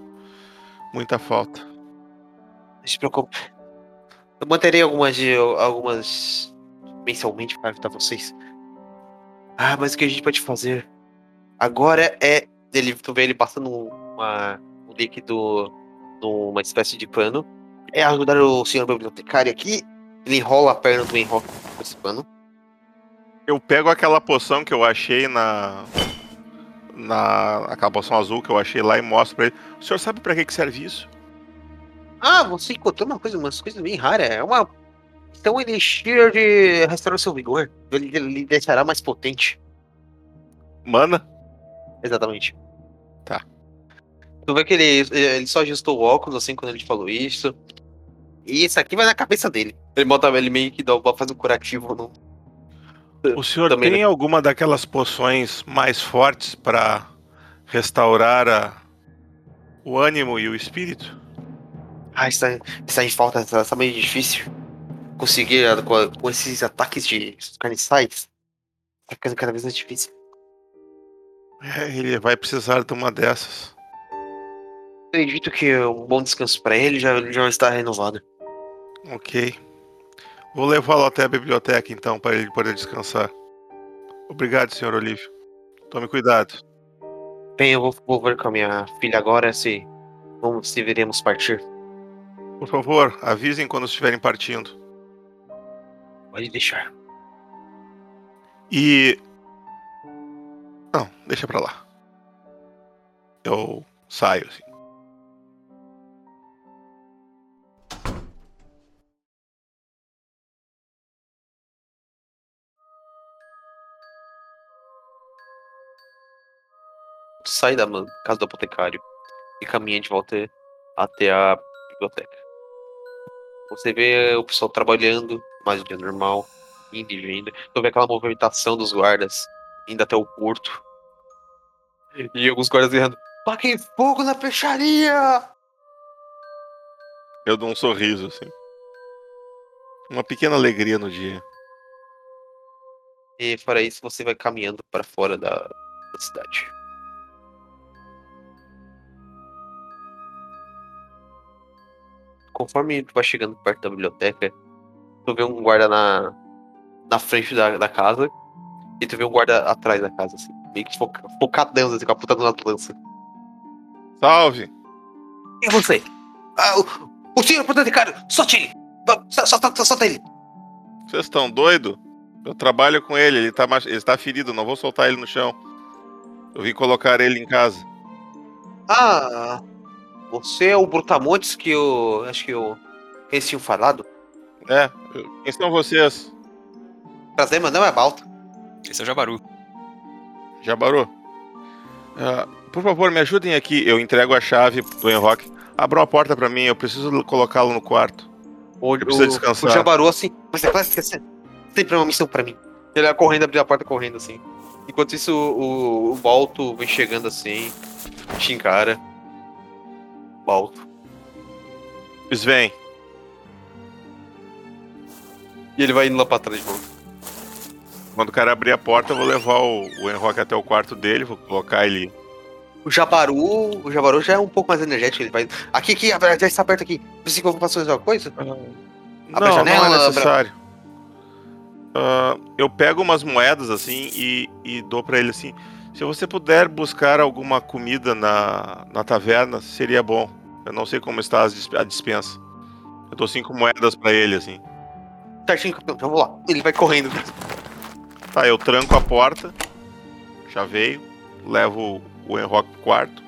Muita falta. Não se preocupe. Eu manterei algumas de algumas mensalmente para ajudar vocês. Ah, mas o que a gente pode fazer agora é ele tu vê ele passando uma, um líquido numa espécie de pano. É ajudar o senhor bibliotecário aqui. Ele enrola a perna do enrola com esse pano. Eu pego aquela poção que eu achei na. Na. Aquela poção azul que eu achei lá e mostro pra ele. O senhor sabe pra que, que serve isso? Ah, você encontrou uma coisa, umas coisas bem raras. É uma. Então ele elixir de restaurar o seu vigor. Ele, ele deixará mais potente. Mana? Exatamente. Tá. Tu vê que ele, ele só ajustou o óculos assim quando ele falou isso. E isso aqui vai na cabeça dele. Ele bota ele meio que dá, faz um curativo no. O senhor Também, tem né? alguma daquelas poções mais fortes pra restaurar a... o ânimo e o espírito? Ah, está, está em falta, está, está meio difícil. Conseguir ah, com, com esses ataques de carniçais. Tá ficando cada vez mais difícil. É, ele vai precisar de uma dessas. Acredito que um bom descanso para ele já, já está renovado. Ok. Vou levá-lo até a biblioteca então, para ele poder descansar. Obrigado, senhor Olívio. Tome cuidado. Bem, eu vou, vou ver com a minha filha agora se. Vamos se veremos partir. Por favor, avisem quando estiverem partindo. Pode deixar. E. Não, deixa pra lá. Eu saio, assim. Sai da casa do apotekário e caminha de volta até a biblioteca. Você vê o pessoal trabalhando, mais do dia normal, indo e vindo. Tu vê aquela movimentação dos guardas indo até o porto. E alguns guardas dizendo: Taquem fogo na peixaria! Eu dou um sorriso, assim. Uma pequena alegria no dia. E para isso você vai caminhando para fora da, da cidade. Conforme tu vai chegando perto da biblioteca, tu vê um guarda na na frente da, da casa. E tu vê um guarda atrás da casa, assim. Meio que foca, focadão, assim, com a puta de uma lança. Salve! É você? Ah, o, o senhor protetikário, solte ele! Só, solta ele! Vocês estão doido? Eu trabalho com ele, ele tá, mach- ele tá ferido, não vou soltar ele no chão. Eu vim colocar ele em casa. Ah, você é o Brutamontes que eu. Acho que eu. que Eles tinham falado? É, quem são vocês? Prazer, mas não é Balta. Esse é o Jabaru. Jabaru? Ah, por favor, me ajudem aqui. Eu entrego a chave do Enrock. Abram a porta pra mim, eu preciso colocá-lo no quarto. O, Eu preciso o- descansar. O Jabaru, assim, mas é claro que você sempre é uma missão pra mim. Ele vai correndo, abrir a porta correndo, assim. Enquanto isso, o, o Balto vem chegando assim, te encara. Balto. Sven, E ele vai indo lá pra trás de novo. quando o cara abrir a porta, eu vou levar o, o Enrock até o quarto dele, vou colocar ele. O Jabaru, o Jabaru já é um pouco mais energético, ele vai. Aqui, aqui, já está perto aqui. Precisa que eu faça alguma coisa? Abre a não, janela, não é necessário. Ah, eu pego umas moedas assim e, e dou pra ele assim. Se você puder buscar alguma comida na, na taverna, seria bom. Eu não sei como está a dispensa. Eu dou cinco moedas pra ele assim. Certinho, campeão, vamos lá. Ele vai correndo. Tá, eu tranco a porta, já veio, levo o Enrock pro quarto,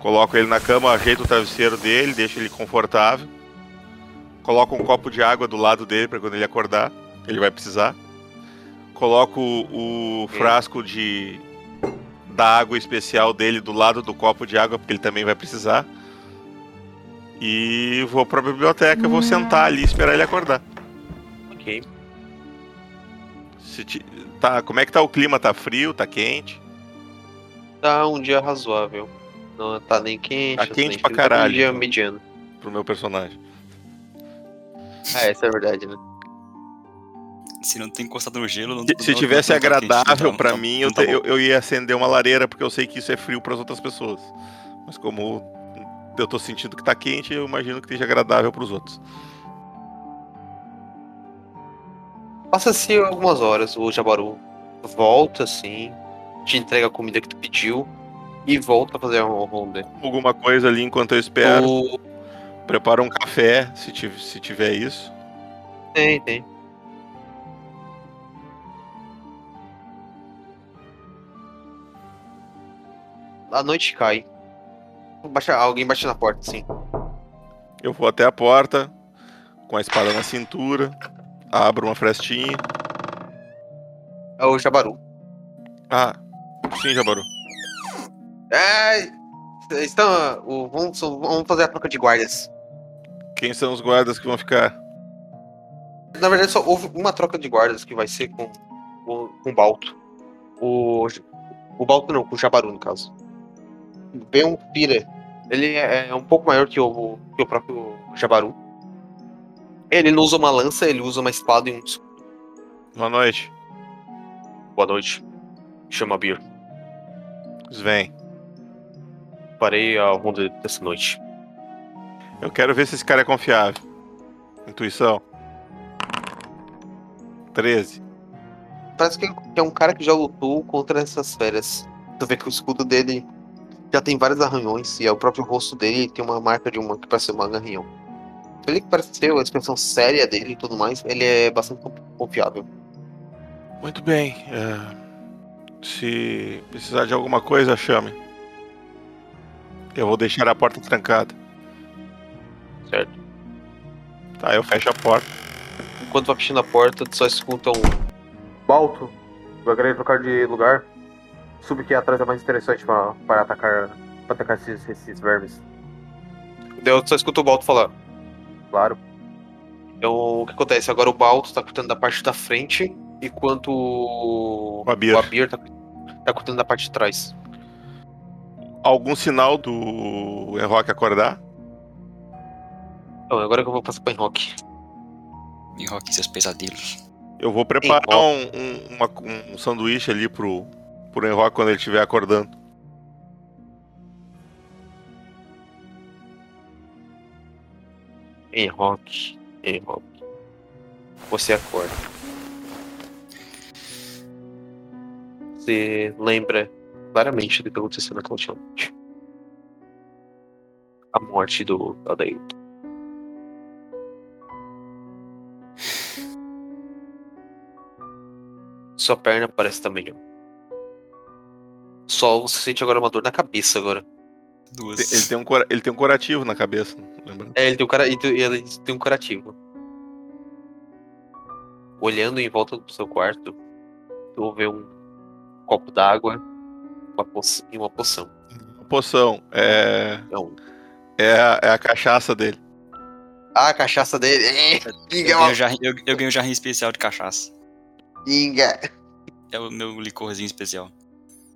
coloco ele na cama, ajeito o travesseiro dele, deixo ele confortável, coloco um copo de água do lado dele para quando ele acordar, ele vai precisar, coloco o frasco de da água especial dele do lado do copo de água porque ele também vai precisar e vou pra biblioteca, vou sentar ali e esperar ele acordar. Ok. Ti- tá, como é que tá o clima? Tá frio? Tá quente? Tá um dia razoável. Não tá nem quente. Tá não quente nem pra frio, tá um caralho, dia então. mediano. Pro meu personagem. Ah, essa é a verdade, né? Se não tem encostado no gelo, não Se, se tivesse não tá agradável não tá- pra não- mim, eu, tá te- bom. eu, eu ia acender uma lareira, porque eu sei que isso é frio pras outras pessoas. Mas como eu tô sentindo que tá quente, eu imagino que esteja agradável pros outros. Passa-se algumas horas, o Jabaru volta assim, te entrega a comida que tu pediu e volta a fazer um ronda. Alguma coisa ali enquanto eu espero. O... Prepara um café, se, se tiver isso. Tem, tem. A noite cai. Baixa, alguém bate na porta, sim. Eu vou até a porta, com a espada na cintura, abro uma frestinha. É o Jabaru. Ah, sim, Jabaru. É. Estão. O, vamos, vamos fazer a troca de guardas. Quem são os guardas que vão ficar? Na verdade, só houve uma troca de guardas que vai ser com, com, com o Balto. O, o Balto não, com o Jabaru, no caso. Vem um Pira. Ele é, é um pouco maior que o, que o próprio Jabaru. Ele não usa uma lança, ele usa uma espada e um escudo. Boa noite. Boa noite. Chama Bir. Sven. Parei a ronda dessa noite. Eu quero ver se esse cara é confiável. Intuição. 13. Parece que é um cara que já lutou contra essas feras. Tu vê que o escudo dele já tem vários arranhões e é o próprio rosto dele tem uma marca de uma que parece ser um arranhão. Ele que parece ter a expressão séria dele e tudo mais, ele é bastante confiável. Muito bem. é, Se precisar de alguma coisa, chame. Eu vou deixar a porta trancada. Certo. Tá, eu fecho a porta. Enquanto vai fechando a porta, tu só escuta um. Balto, eu querer trocar de lugar. Sub que atrás é mais interessante pra, para atacar, pra atacar esses, esses vermes. Eu só escuta o Balto falar. Claro. Então o que acontece? Agora o Balto tá cuidando da parte da frente, enquanto o O Abir. o Abir tá, tá cuidando da parte de trás. Algum sinal do Enrock acordar? Então, agora que eu vou passar pra Enrock. Em rock seus pesadelos. Eu vou preparar um, um, uma- um sanduíche ali pro, pro Enrock quando ele estiver acordando. Enrock, Enrock. Você acorda. Você lembra claramente do que aconteceu naquela última noite. A morte do Adailton. Sua perna parece também. Só você sente agora uma dor na cabeça agora. Duas. Ele tem um, cura- ele tem um curativo na cabeça, lembra? É, ele tem um, cara, ele tem- ele tem um curativo. Olhando em volta do seu quarto, tu vê um copo d'água uma e uma poção. Poção. É, Não. é, a, é a cachaça dele. Ah, a cachaça dele. É, Eu ganho, jarrinho, eu, eu ganho jarrinho especial de cachaça. pinga. É o meu licorzinho especial.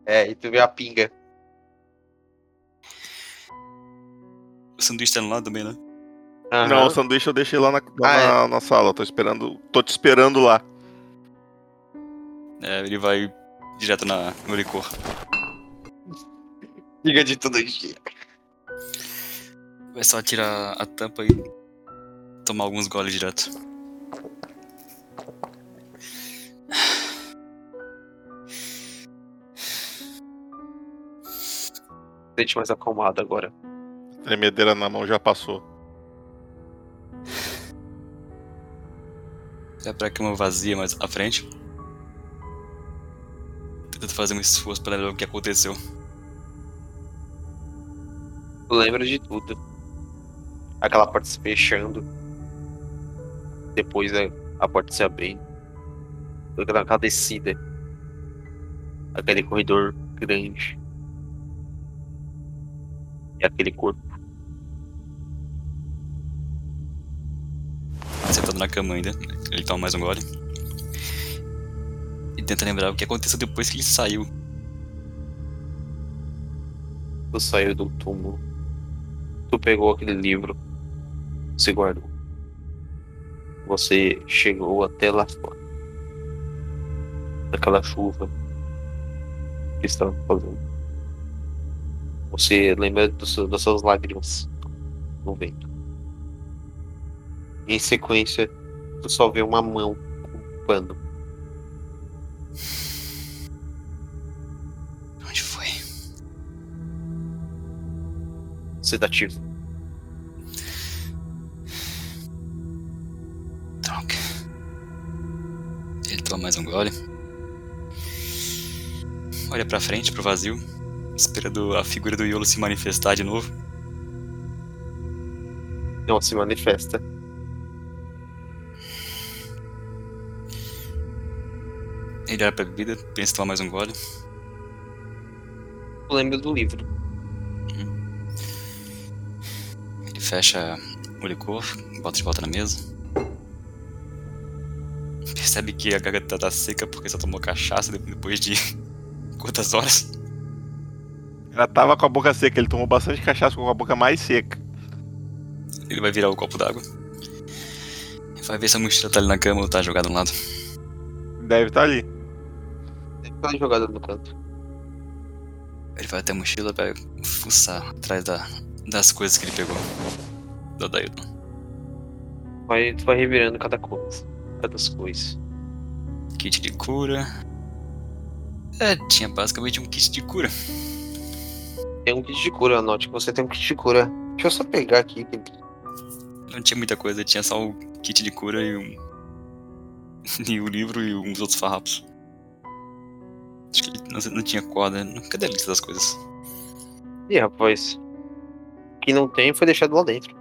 É, e tu vê a pinga. O sanduíche tá no lado também, né? Aham. Não, o sanduíche eu deixei lá na, lá Ah, na, na sala. Tô esperando. Tô te esperando lá. É, ele vai direto na, no licor. Pinga de todo jeito. Vai só tirar a tampa e tomar alguns goles direto. Sente mais acalmado agora. Tremedeira na mão já passou. Vai pra cama vazia mais à frente. Tentando fazer um esforço pra lembrar o que aconteceu. Lembra de tudo. Aquela porta se fechando. Depois a, a porta se abrindo. Aquela descida. Aquele corredor grande. E aquele corpo. Sentado na cama ainda. Ele toma mais um gole. E tenta lembrar o que aconteceu depois que ele saiu. Tu saiu do túmulo. Tu pegou aquele livro. Se guardou. Você chegou até lá fora. Naquela chuva que estava fazendo. Você lembra do seu- das suas lágrimas no vento. Em sequência, tu só vê uma mão com um pano. Onde foi? sedativo. Droga. Ele toma mais um gole. Olha pra frente, pro vazio. Esperando a figura do Iolo se manifestar de novo. Não se manifesta. Ele olha pra bebida, pensa em tomar mais um gole. Tu lembra do livro. Ele fecha o licor, bota de volta na mesa. Percebe que a garganta tá seca porque só tomou cachaça de- depois de quantas horas? Ela tava com a boca seca, ele tomou bastante cachaça com a boca mais seca. Ele vai virar o copo d'água. Vai ver se a mochila tá ali na cama ou tá jogada no lado. Deve estar ali. Deve estar jogada no canto. Ele vai até a mochila vai fuçar atrás da, das coisas que ele pegou. Do Dailton. Vai, tu vai revirando cada coisa. Cada coisa. Kit de cura. É, tinha basicamente um kit de cura. Tem um kit de cura, anote que você tem um kit de cura. Deixa eu só pegar aqui. Não tinha muita coisa, tinha só o kit de cura e um. e o livro e uns outros farrapos. Acho que não, não tinha corda. Cadê a lista das coisas? Ih, rapaz. O que não tem foi deixado lá dentro.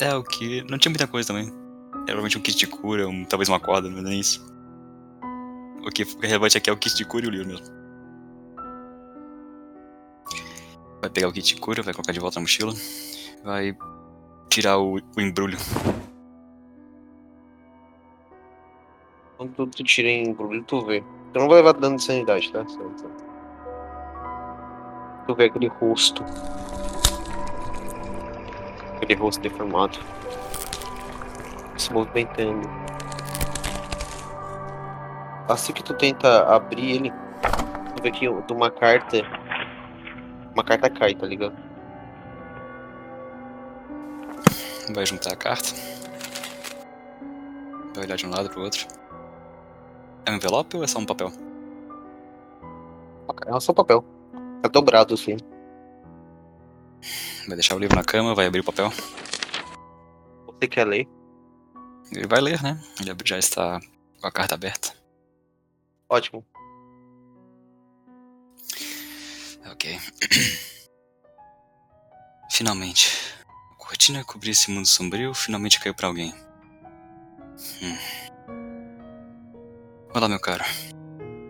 É, o que. Não tinha muita coisa também. Era provavelmente um kit de cura, um, talvez uma corda, mas nem isso. O que é relevante aqui é o kit de cura e o livro mesmo. Vai pegar o kit cura, vai colocar de volta na mochila. Vai tirar o, o embrulho. Quando tu, tira em embrulho, tu vê. Tu não vai levar dano de sanidade, tá? Tu vê aquele rosto. Aquele rosto deformado. Se movimentando. Assim que tu tenta abrir ele, tu vê que uma carta. Uma carta cai, tá ligado? Vai juntar a carta. Vai olhar de um lado pro outro. É um envelope ou é só um papel? É só papel. É dobrado, assim. Vai deixar o livro na cama, vai abrir o papel. Você quer ler? Ele vai ler, né? Ele já está com a carta aberta. Ótimo. Ok. Finalmente. A cortina cobria esse mundo sombrio finalmente caiu pra alguém. Hum. Olá, meu caro.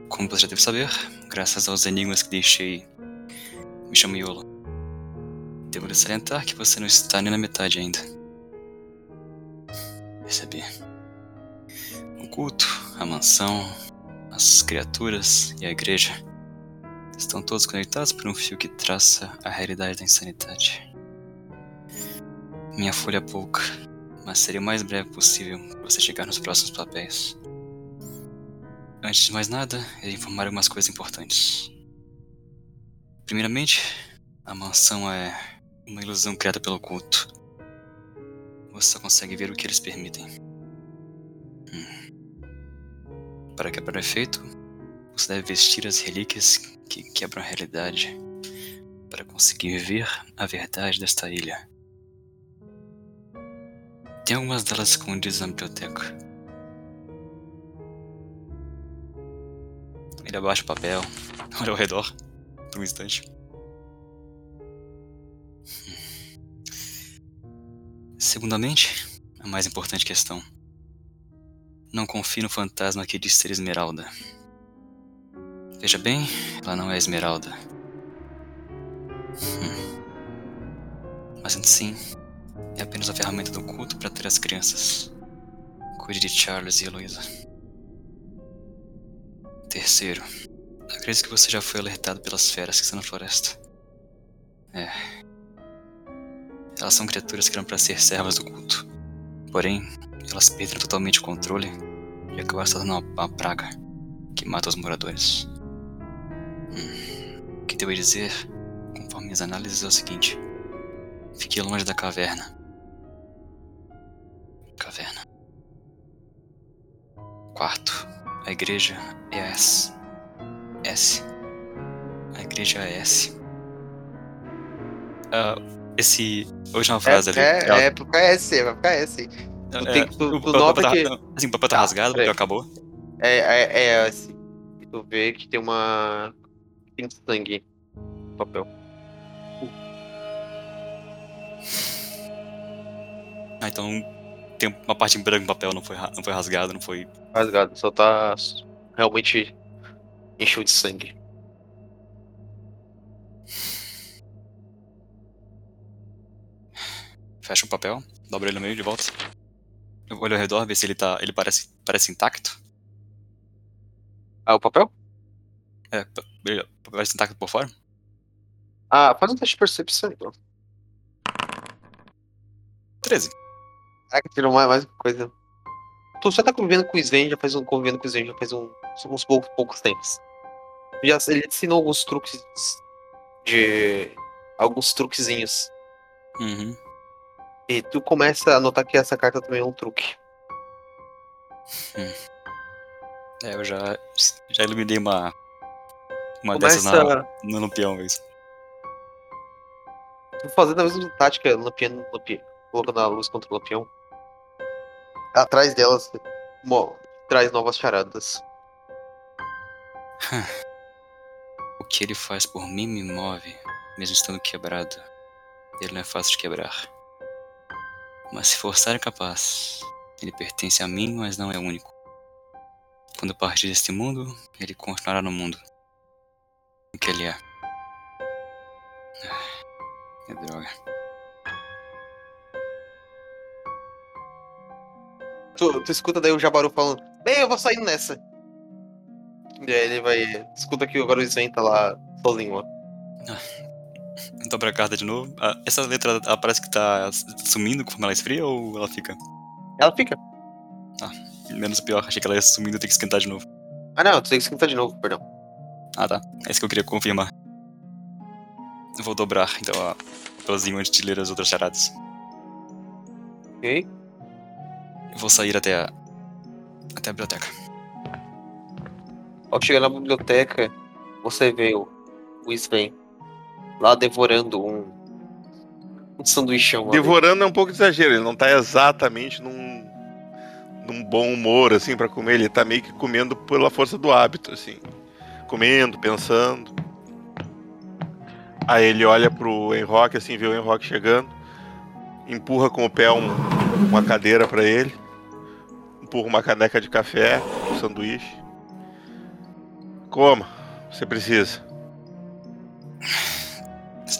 Como você já deve saber, graças aos enigmas que deixei, me chamo Yolo. Devo lhe salientar que você não está nem na metade ainda. Percebi. O culto, a mansão, as criaturas e a igreja estão todos conectados por um fio que traça a realidade da insanidade. Minha folha é pouca, mas seria o mais breve possível para você chegar nos próximos papéis. Antes de mais nada, irei informar algumas coisas importantes. Primeiramente, a mansão é uma ilusão criada pelo culto. Você só consegue ver o que eles permitem. Hum. Para quebrar o efeito, você deve vestir as relíquias que quebram a realidade para conseguir ver a verdade desta ilha. Tem algumas delas escondidas na biblioteca. Ele abaixa o papel, olha ao redor por um instante. Segundamente, a mais importante questão. Não confie no fantasma que diz ser Esmeralda. Veja bem, ela não é Esmeralda. Hum. Mas sim, é apenas a ferramenta do culto para ter as crianças. Cuide de Charles e Heloísa. Terceiro, acredito que você já foi alertado pelas feras que estão na floresta. É. Elas são criaturas que eram para ser servas do culto. Porém, elas perderam totalmente o controle e acabaram se tornando uma praga que mata os moradores. O que devo dizer, conforme minhas análises, é o seguinte: fique longe da caverna. Caverna. Quarto, a igreja é a S. S. A igreja é S. Ah, esse. Hoje uma frase ali. é, ela- é, pro KS, vai pro KS. Tu, é, tem, tu, o tu papel nota tá- que. Assim, o papel tá Tá, rasgado, porque acabou. É, é, é assim. Tu vê que tem uma. Tem sangue no papel. Ah, então tem uma parte em branco no papel, não foi, não foi rasgado, não foi. Rasgado, só tá realmente encheu de sangue. Fecha o papel, dobra ele no meio de volta. Eu olho ao redor, ver se ele tá. Ele parece, parece intacto. Ah, o papel? É, parece intacto por fora. Ah, faz um teste de percepção então. 13. Ah, que tirou mais, mais uma coisa. Tu já tá convivendo com o Sven, já faz um. convivendo com o Sven já faz um, uns poucos, poucos tempos. Já, ele ensinou alguns truques de. alguns truquezinhos. Uhum. E tu começa a notar que essa carta também é um truque. É, eu já. Já iluminei uma. Uma dessas Começa na, no lampião, isso. tu fazendo a mesma tática, lampião, lampião, colocando a luz contra o lampião. Atrás delas, mo- traz novas charadas. O que ele faz por mim me move, mesmo estando quebrado. Ele não é fácil de quebrar. Mas se forçar é capaz. Ele pertence a mim, mas não é único. Quando partir deste mundo, ele continuará no mundo. Que ele é. Que droga. Tu, tu escuta daí o Jabaru falando, bem, eu vou saindo nessa. E aí ele vai. Escuta que o Sven tá lá sozinho, ó. Dobra a carta de novo. Ah, essa letra ela parece que tá sumindo conforme ela esfria ou ela fica? Ela fica. Menos pior, achei que ela ia sumindo e ter que esquentar de novo. Ah não, tu tem que escutar de novo, perdão. Ah tá, é isso que eu queria confirmar. Eu vou dobrar então a papelzinho antes de ler as outras charadas. Ok? Eu vou sair até a. até a biblioteca. Ao chegar na biblioteca, você vê o, o Sven lá devorando um, um sanduichão. ali. Devorando é um pouco de exagero, ele não tá exatamente num, num bom humor, assim, pra comer. Ele tá meio que comendo pela força do hábito, assim. Comendo, pensando. Aí ele olha pro Enrock, assim, vê o Enrock chegando. Empurra com o pé um- uma cadeira pra ele. Empurra uma caneca de café, um sanduíche. Coma, você precisa.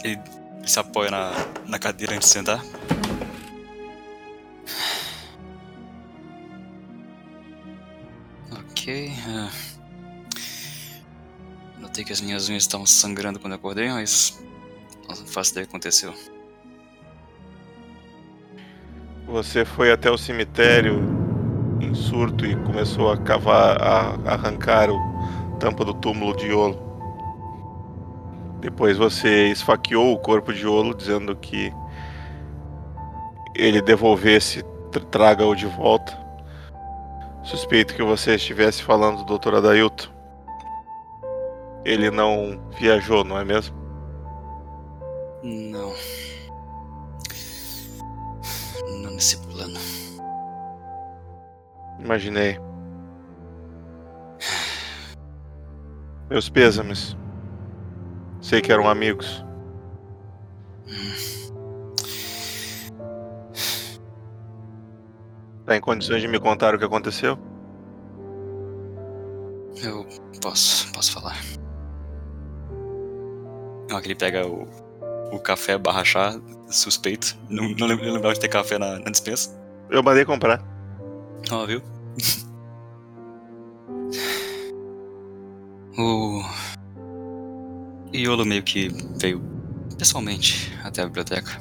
Ele, ele se apoia na, na cadeira antes de sentar. Ok. ah. Notei que as minhas unhas estavam sangrando quando acordei, mas. Não faço ideia do que aconteceu. Você foi até o cemitério em surto e começou a cavar, a arrancar o tampa do túmulo de Iolo. Depois você esfaqueou o corpo de Iolo, dizendo que ele devolvesse, tra- traga-o de volta. Suspeito que você estivesse falando do Dr. Adailton. Ele não viajou, não é mesmo? Não. Não nesse plano. Imaginei. Meus pêsames. Sei que eram amigos. Tá em condições de me contar o que aconteceu? Eu posso, posso falar. Ó, que ele pega o, o café barra chá, suspeito. Não, não lembrava de ter café na, na dispensa. Eu mandei comprar. Ó, viu? o Iolo meio que veio pessoalmente até a biblioteca.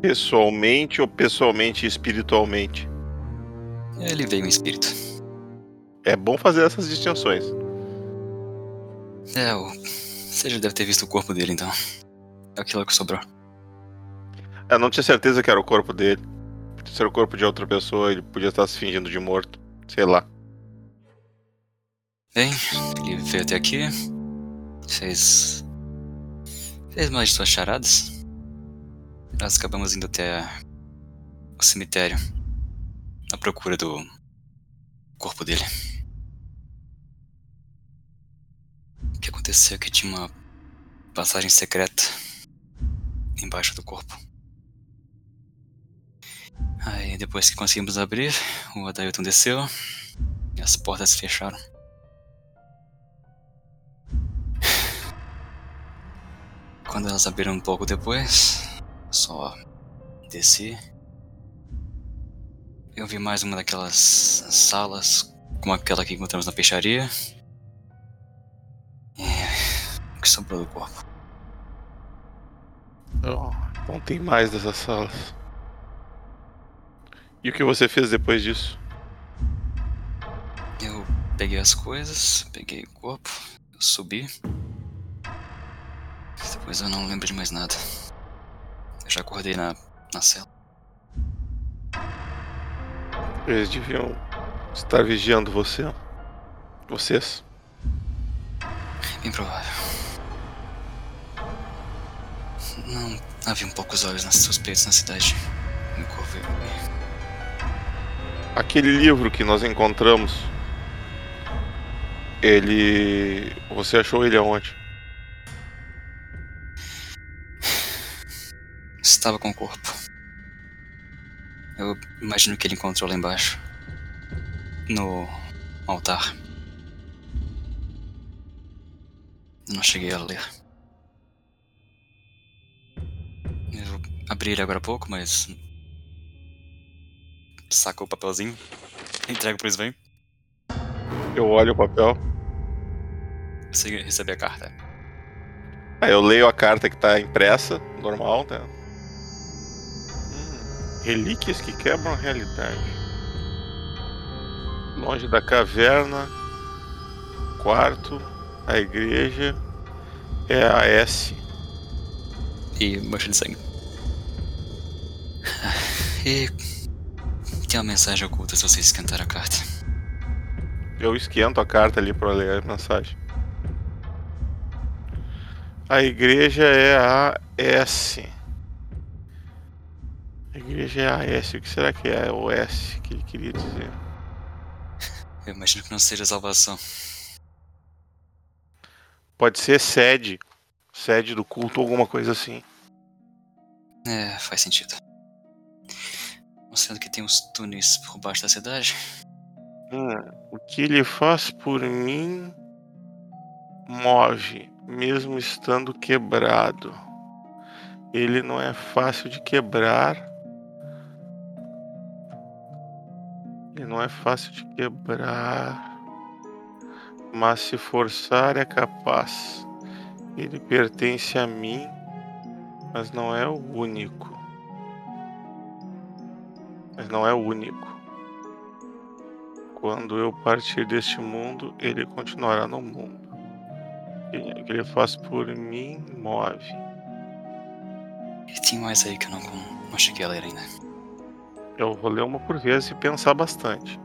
Pessoalmente ou pessoalmente e espiritualmente? Ele veio em espírito. É bom fazer essas distinções. É, o... você já deve ter visto o corpo dele então. É aquilo que sobrou. Eu não tinha certeza que era o corpo dele. Podia ser o corpo de outra pessoa, ele podia estar se fingindo de morto. Sei lá. Bem, ele veio até aqui, fez. fez mais de suas charadas. Nós acabamos indo até o cemitério à procura do corpo dele. Que aconteceu que tinha uma passagem secreta embaixo do corpo. Aí depois que conseguimos abrir, o Adailton desceu e as portas se fecharam. Quando elas abriram um pouco depois, só desci. Eu vi mais uma daquelas salas, como aquela que encontramos na peixaria. O que sobrou do corpo? Não tem mais dessas salas. E o que você fez depois disso? Eu peguei as coisas, peguei o corpo, eu subi. Depois eu não lembro de mais nada. Eu já acordei na, na cela. Eles deviam estar vigiando você. Vocês. Bem provável. Não havia um poucos olhos nas suspeitos na cidade. No corvo Aquele livro que nós encontramos. Ele. Você achou ele aonde? Estava com o corpo. Eu imagino que ele encontrou lá embaixo. No altar. Não cheguei a ler. Eu abri ele agora há pouco, mas. Sacou o papelzinho. Entrego pro Sven. Eu olho o papel. Você recebe a carta. Aí eu leio a carta que tá impressa, normal, né? Hum, relíquias que quebram a realidade. Longe da caverna, quarto, a igreja, é a S. E mancha de sangue. E. Tem uma mensagem oculta se você esquentar a carta. Eu esquento a carta ali pra ler a mensagem. A igreja é a S. A igreja é a S. O que será que é o S que ele queria dizer? Eu imagino que não seja salvação. Pode ser sede. Sede do culto ou alguma coisa assim. É, faz sentido. Mostrando que tem uns túneis por baixo da cidade. Hum, o que ele faz por mim move, mesmo estando quebrado. Ele não é fácil de quebrar. Ele não é fácil de quebrar. Mas se forçar é capaz. Ele pertence a mim, mas não é o único. Mas não é o único. Quando eu partir deste mundo, ele continuará no mundo. O que ele faz por mim move. E tem mais aí que eu não, não cheguei a ler ainda. Eu vou ler uma por vez e pensar bastante.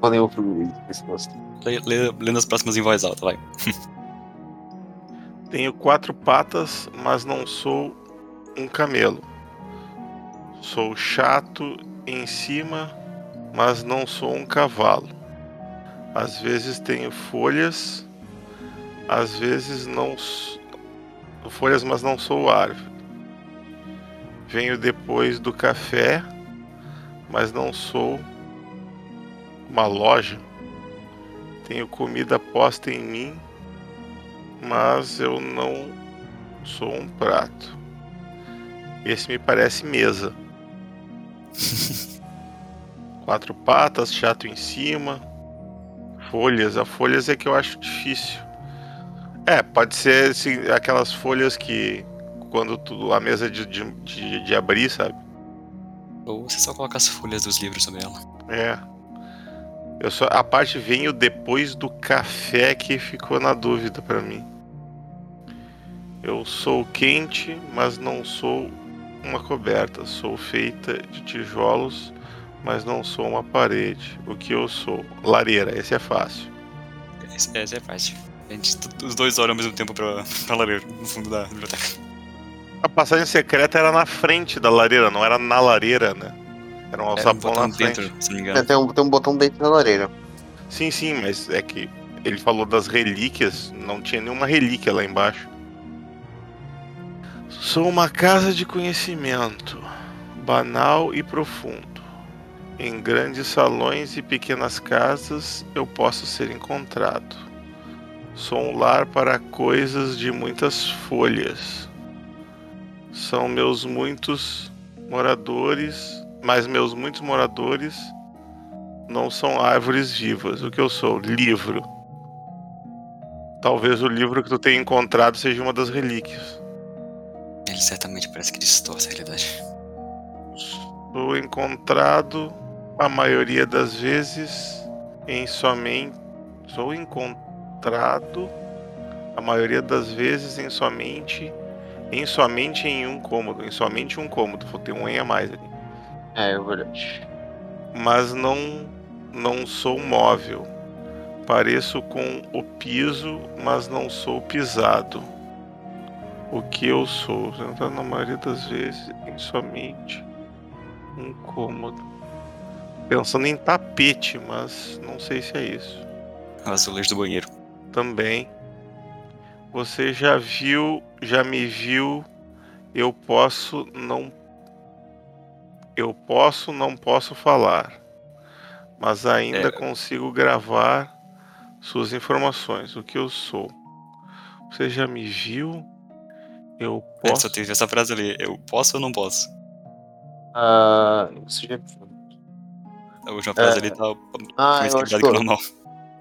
Falei outro esse gosto. Lendo as próximas em voz alta, vai. Tenho quatro patas, mas não sou um camelo. Sou chato em cima, mas não sou um cavalo. Às vezes tenho folhas, às vezes não folhas, mas não sou árvore. Venho depois do café, mas não sou uma loja. Tenho comida posta em mim, mas eu não sou um prato. Esse me parece mesa. Quatro patas, chato em cima. Folhas. A folhas é que eu acho difícil. É, pode ser assim, aquelas folhas que quando tu, a mesa de, de, de, de abrir, sabe? Ou você só coloca as folhas dos livros sobre ela. É. Eu só, a parte veio depois do café que ficou na dúvida pra mim. Eu sou quente, mas não sou uma coberta. Sou feita de tijolos, mas não sou uma parede. O que eu sou? Lareira, esse é fácil. Esse, esse é fácil. A gente, os dois olham ao mesmo tempo pra, pra lareira, no fundo da biblioteca. A passagem secreta era na frente da lareira, não era na lareira, né? Era um Era um alçapão botão na frente. dentro, se não me É, engano. tem, um, tem um botão dentro da lareira. Sim, sim, mas é que ele falou das relíquias, não tinha nenhuma relíquia lá embaixo. Sou uma casa de conhecimento, banal e profundo. Em grandes salões e pequenas casas eu posso ser encontrado. Sou um lar para coisas de muitas folhas. São meus muitos moradores, mas meus muitos moradores não são árvores vivas. O que eu sou? Livro. Talvez o livro que tu tenha encontrado seja uma das relíquias. Ele certamente parece que distorce a realidade. Sou encontrado a maioria das vezes em somente. Sou encontrado a maioria das vezes em somente. Em somente em um cômodo. Em somente um cômodo. Vou ter um em a mais ali. É, é verdade. mas não não sou móvel. Pareço com o piso, mas não sou pisado. O que eu sou, sentado na maioria das vezes em somente um cômodo. Pensando em tapete, mas não sei se é isso. O azulejo do banheiro. Também. Você já viu, já me viu, eu posso não eu posso não posso falar, mas ainda É. consigo gravar suas informações, o que eu sou. Você já me viu? Eu É, posso só teve essa frase ali. Eu posso ou não posso? Ah, você já... A última frase É. ali tá Ah, mais eu acho quebrada que normal.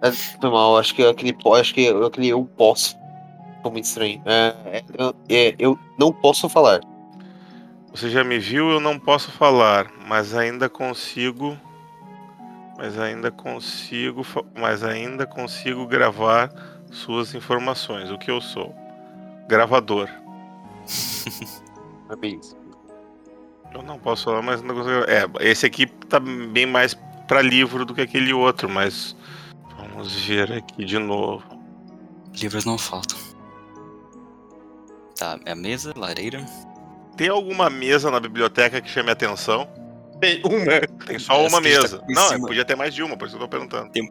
é, foi mal. Acho que aquele, acho que aquele eu posso. Ficou muito estranho. É, é, eu, é, eu não posso falar. Você já me viu, eu não posso falar, mas ainda consigo mas ainda consigo mas ainda consigo gravar suas informações, o que eu sou. Gravador. É bem isso. Eu não posso falar, mas não consigo. É, esse aqui tá bem mais pra livro do que aquele outro, mas vamos ver aqui de novo. Livros não faltam. Tá, é a mesa, lareira. Tem alguma mesa na biblioteca que chame a atenção? Tem uma. Tem só uma mesa. tá Não, cima. podia ter mais de uma, por isso que eu tô perguntando. Tem,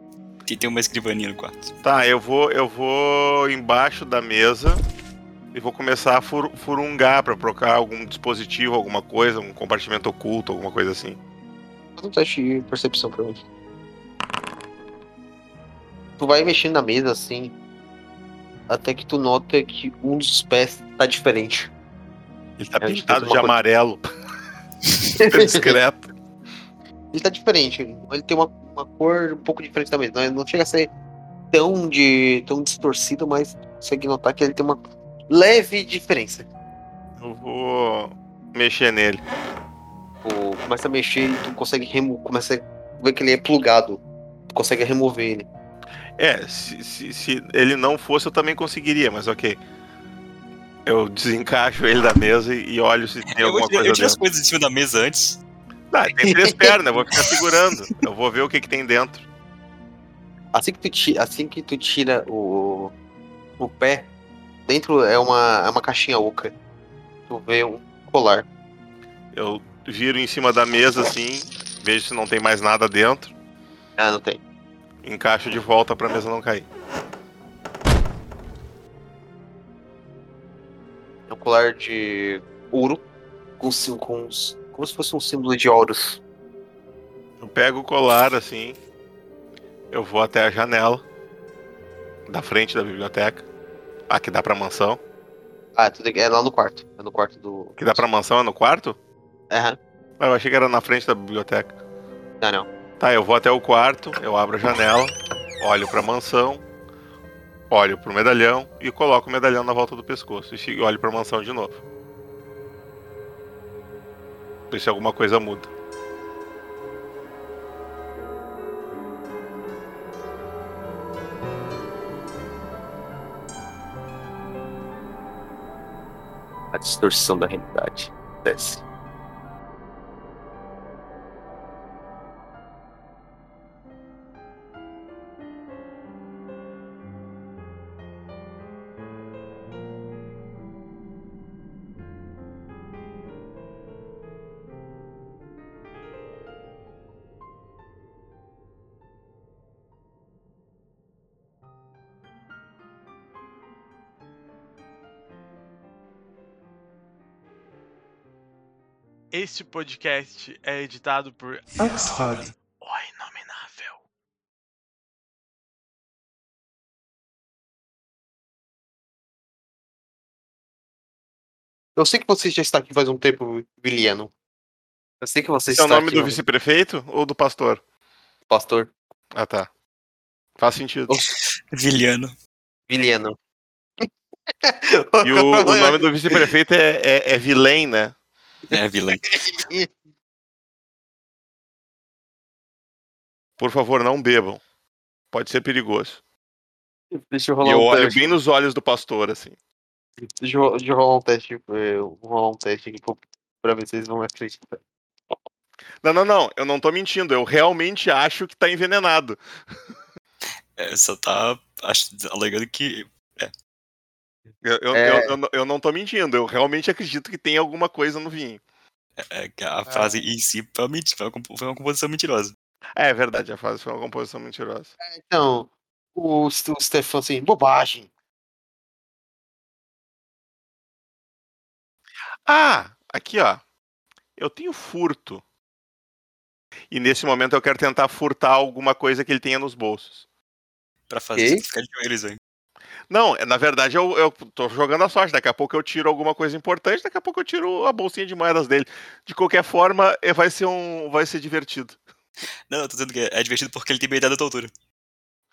tem uma escrivaninha no quarto. Tá, eu vou, eu vou embaixo da mesa e vou começar a fur- furungar pra procurar algum dispositivo, alguma coisa, um compartimento oculto, alguma coisa assim. Faz um teste de percepção pra mim. Tu vai mexendo na mesa assim. Até que tu nota que um dos pés tá diferente. Ele tá que pintado de amarelo. Super discreto. Ele tá diferente. Ele tem uma, uma cor um pouco diferente da mesa. Não, não chega a ser tão, de, tão distorcido, mas consegue notar que ele tem uma leve diferença. Eu vou mexer nele. Tu começa a mexer e tu consegue remo começa a ver que ele é plugado. Tu consegue remover ele. É, se, se, se ele não fosse, eu também conseguiria, mas ok. Eu desencaixo ele da mesa e, olho se tem eu alguma coisa eu tiro as coisas em cima da mesa antes. Ah, tem três pernas, eu vou ficar segurando. Eu vou ver o que, que tem dentro. Assim que tu tira, assim que tu tira o, o pé, dentro é uma, é uma caixinha oca. Tu vê um colar. Eu viro em cima da mesa assim, vejo se não tem mais nada dentro, Ah, não tem. encaixo de volta pra mesa não cair. É colar de ouro com, com como se fosse um símbolo de Horus. Eu pego o colar assim, eu vou até a janela da frente da biblioteca. Ah, que dá pra mansão. Ah, tudo é lá no quarto. É no quarto do. Que dá pra mansão é no quarto? Aham. Ah, eu achei que era na frente da biblioteca. Não, não. Tá, eu vou até o quarto, eu abro a janela, olho pra mansão, olho pro medalhão e coloco o medalhão na volta do pescoço. E olho pra mansão de novo. Ver se alguma coisa muda. A distorção da realidade. Desce. Este podcast é editado por Oxford. O Inominável. Eu sei que você já está aqui faz um tempo, Viliano. Eu sei que você Esse é está o nome aqui, do vice-prefeito ou do pastor? pastor. Ah, tá. Faz sentido. Viliano. Viliano. E o, o nome do vice-prefeito é, é, é Vilém, né? É, vilã. Por favor, não bebam. Pode ser perigoso. Deixa eu E rolar eu um olho teste. bem nos olhos do pastor, assim. Deixa eu, deixa eu rolar um teste. Eu vou rolar um teste aqui pra- pra ver se vocês vão acreditar. Não, não, não. Eu não tô mentindo. Eu realmente acho que tá envenenado. É, só tá acho, alegando que. Eu, eu, É. eu, eu não- eu não tô mentindo. Eu realmente acredito que tem alguma coisa no vinho. É, que a frase em si foi uma, composição mentirosa. É, é verdade, a fase foi uma composição mentirosa. Então, o, o Stefan assim, bobagem. Ah, aqui ó. Eu tenho furto. E nesse momento eu quero tentar furtar alguma coisa que ele tenha nos bolsos. Pra fazer isso, ficar de joelhos, hein? Não, é- na verdade eu, eu tô jogando a sorte. Daqui a pouco eu tiro alguma coisa importante, daqui a pouco eu tiro a bolsinha de moedas dele. De qualquer forma, é- vai ser um. vai ser divertido. Não, eu tô dizendo que é divertido porque ele tem meio da tua altura.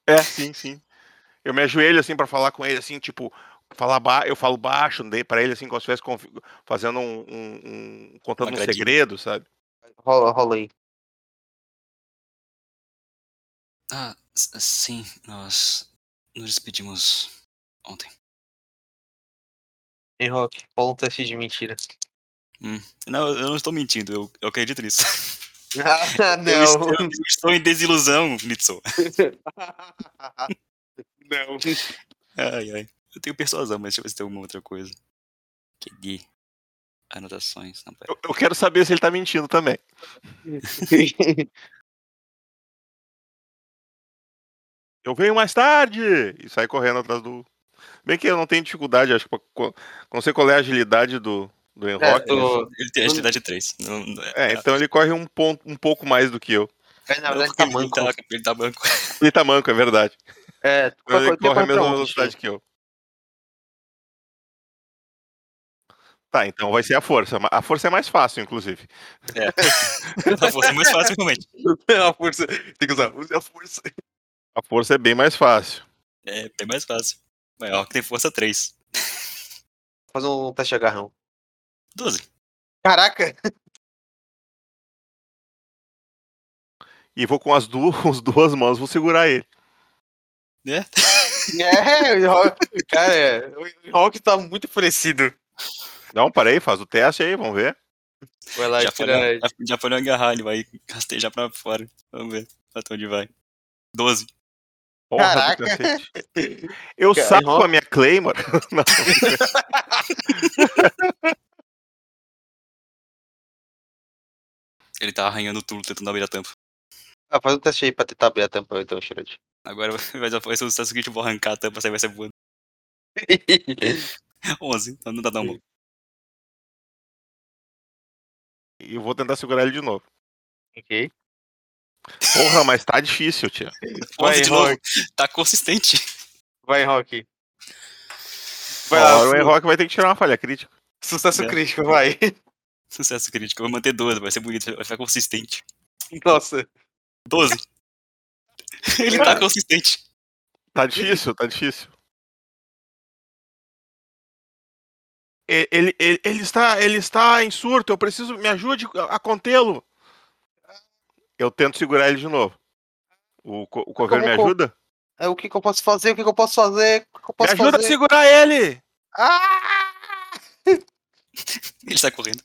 É, sim, sim. Eu me ajoelho assim pra falar com ele, assim, tipo, falar ba... eu falo baixo dei para ele assim, como se estivesse confi- fazendo um, um- um- contando um agradinho. segredo, sabe? Rola, rola aí. Ah, sim, nós nos despedimos ontem. Em rock, rola um teste de mentira. Não, eu não estou mentindo, eu, eu acredito nisso. Ah, Eu, estou, não. eu estou em desilusão, Nitsu. não. Ai, ai. Eu tenho persuasão, mas deixa eu ver se tem alguma outra coisa. QD. Anotações. Não. Eu, eu quero saber se ele tá mentindo também. Eu venho mais tarde! E sai correndo atrás do. Bem que eu não tenho dificuldade, acho que pra- não sei qual é a agilidade do, do Enrock. tô- Ele tem agilidade 3. Não, não É, então ele corre um, ponto, um pouco mais do que eu. É, na verdade, tá ele manco. tá, ele tá banco. Ele tá manco, é verdade. É, Ele qual- corre a mesma onde, velocidade que eu. Tá, então vai ser a força. A força é mais fácil, inclusive. A força é mais fácil, realmente. a força. Tem que usar a força. A força é bem mais fácil. É bem mais fácil. Mas ó, que tem força 3. Faz um teste de agarrão. 12. Caraca! E vou com as duas, as duas mãos, vou segurar ele. Né? É, o cara, é, o Enrock tá muito enfurecido. Não, parei, faz o teste aí, vamos ver. Vai lá e Já tira. foi, já, já foi agarrar, ele vai rastejar pra fora. Vamos ver até onde vai. 12. Porra Caraca. Eu Cara, saco a minha Claymore. Ele tá arranhando tudo, tentando abrir a tampa. Ah, faz um teste aí pra tentar abrir a tampa então, Shirot. Agora vai, ser o sucesso seguinte, eu vou arrancar a tampa, aí vai ser voando. 11, então não dá tão bom. E eu vou tentar segurar ele de novo. ok. Porra, mas tá difícil, tia. 11 de novo, Enrock. tá consistente. Vai, Enrock. Vai lá, o Enrock vai ter que tirar uma falha crítica. sucesso É. crítico, vai. Sucesso crítico, eu vou manter 12, vai ser bonito, vai ficar consistente. Nossa. 12. Ele tá consistente. Tá difícil, tá difícil. Ele, ele, ele, está, ele está em surto, eu preciso. Me ajude a contê-lo. Eu tento segurar ele de novo. O, co- o coveiro me ajuda? É, o que, que eu posso fazer? O que, que eu posso fazer? O que, que eu Me posso ajuda a fazer? segurar ele! Ah! Ele sai correndo.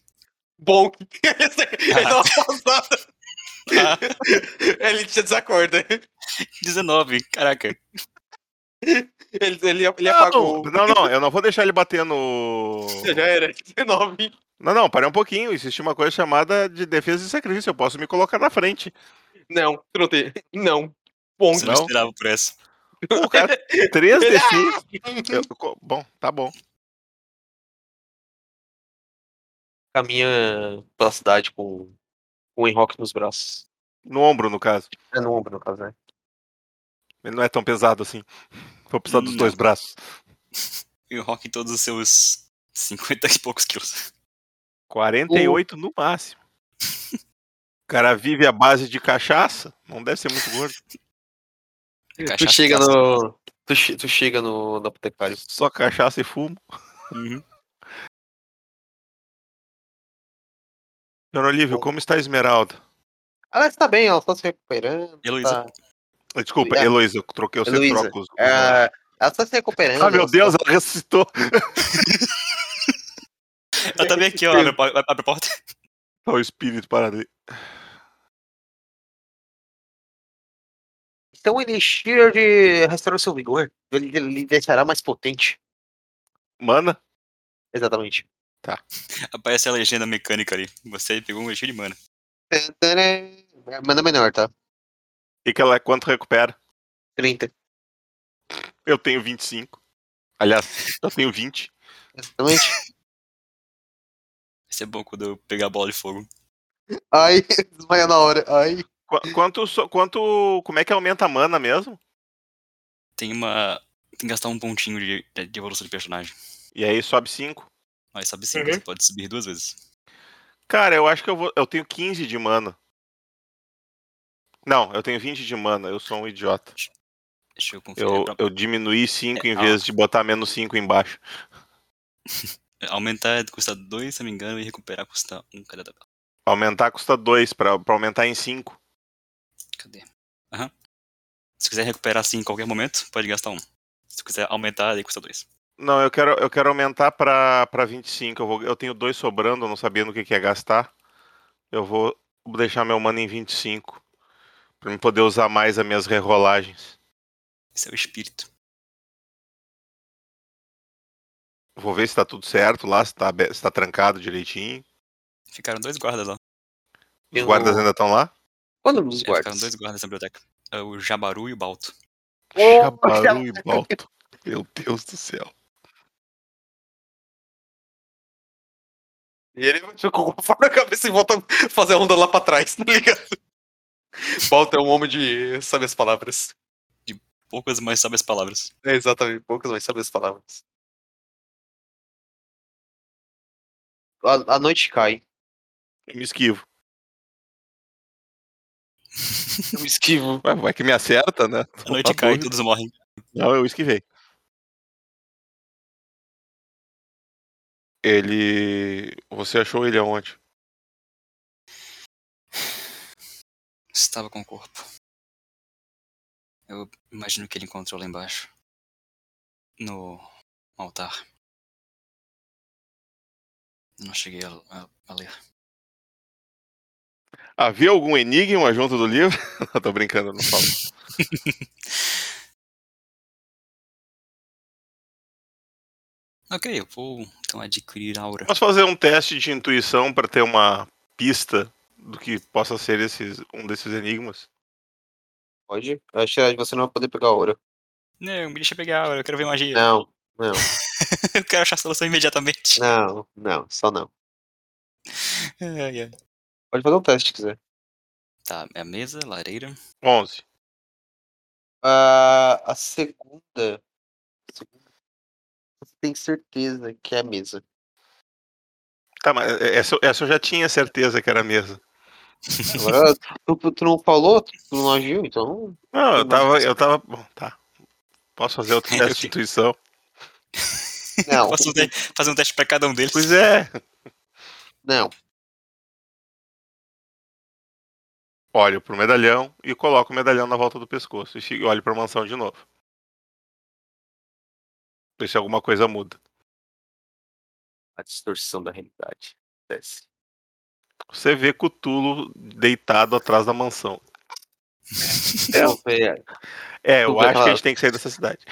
Bom. Ele não passada. Ah, Ele te desacorda. 19, caraca. Ele, ele, ele Não, apagou. não, não, eu não vou deixar ele bater no. Já era. 19. Não, não, parei um pouquinho. Existe uma coisa chamada de defesa e sacrifício. Eu posso me colocar na frente. Não, tu não tem. Não. Bom. Você não Não. esperava por essa. Pô, cara, 3 D6. Eu- co- bom, tá bom. Caminha pela cidade com, com o Enrock nos braços. No ombro, no caso. É no ombro, no caso, né? Ele não é tão pesado assim. Vou precisar dos Não. dois braços. E o Rock em todos os seus 50 e poucos quilos. 48 no máximo. O cara vive à base de cachaça. Não deve ser muito gordo. Tu Cachaça chega clássica. no. Tu, che- tu chega no, no apotecário. Só cachaça e fumo. Uhum. Dona Olívio, como está a Esmeralda? Ela está bem, ela está se recuperando. Heloísa. Tá... Desculpa, É. Heloísa, eu troquei, eu sempre Heloísa, troco os... É, ela está se recuperando. Ah, meu Deus, ela ressuscitou. Ela tá bem aqui, ó. Abre, abre a porta. Tá o espírito parado ali. Então ele cheira de restaurar o seu vigor. Ele, ele lhe deixará mais potente. Mana? Exatamente. Aparece a legenda mecânica ali. Você pegou um cheio de mana. Manda menor, tá? E que ela é quanto recupera? 30. Eu tenho 25. Aliás, eu tenho 20. Exatamente. Vai ser bom quando eu pegar a bola de fogo. Ai, desmaia na hora. Ai. Qu- Quanto, so- quanto. Como é que aumenta a mana mesmo? Tem uma. Tem que gastar um pontinho de, de evolução de personagem. E aí sobe 5. Mas sabe sim, Uhum. você pode subir duas vezes. Cara, eu acho que eu vou. Eu tenho 15 de mana. Não, eu tenho 20 de mana, eu sou um idiota. Deixa eu conferir. Eu, pra- eu diminuí 5 É, em ah. vez de botar menos 5 embaixo. Aumentar custa 2, se não me engano, e recuperar custa 1 um cada tabela. Aumentar custa 2, pra, pra aumentar em 5. Cadê? Aham. Se quiser recuperar assim em qualquer momento, pode gastar 1. Um. Se quiser aumentar, aí custa 2. Não, eu quero, eu quero aumentar pra, pra 25. Eu, vou, eu tenho dois sobrando, eu não sabia no que, que ia gastar. Eu vou deixar meu mana em 25. Pra eu poder usar mais as minhas rerolagens. Esse é o espírito. Vou ver se tá tudo certo lá, se tá, se tá trancado direitinho. Ficaram dois guardas lá. Os Eu- guardas ainda estão lá? Qual o nome dos É, ficaram guardas? dois guardas na biblioteca. É o Jabaru e o Balto. Oh, Chabaru e Balto. Meu Deus do céu. E ele fica com na cabeça e volta a fazer a onda lá pra trás, tá ligado? Volta é um homem de sabe as palavras. Poucas mais sabem as palavras. É exatamente, poucas, mas sabe as palavras. A, a noite cai. Eu me esquivo. Eu me esquivo. Ué, vai que me acerta, né? A noite Tá cai e todos morrem. Não, eu esquivei. Ele. Você achou ele aonde? Estava com o corpo. Eu imagino que ele encontrou lá embaixo. No altar. Não cheguei a, a- a ler. Havia algum enigma junto do livro? Não, tô brincando, não falo. ok, eu vou então adquirir aura. Posso fazer um teste de intuição para ter uma pista do que possa ser esses, um desses enigmas? Pode? Eu acho que você não vai poder pegar a ouro. Não, me deixa pegar aura, eu quero ver magia. Não, não, eu quero achar a solução imediatamente. não, não, só não. Ai, ai. Pode fazer um teste se quiser. Tá, é a mesa, lareira. 11. Ah, a segunda. Você tem certeza que é a mesa. Tá, mas essa, essa eu já tinha certeza que era a mesa. Agora, tu, tu não falou, tu não agiu, então. Não, eu tava. Eu tava. Bom, tá. Posso fazer outro teste de intuição? Não, Posso fazer um teste pra cada um deles? Pois é. não. Olho pro medalhão e coloco o medalhão na volta do pescoço. E olho pra mansão de novo. Ver se alguma coisa muda. A distorção da realidade. Desce. Você vê Cutulo deitado atrás da mansão. É, é, É, eu acho que a gente tem que sair dessa cidade.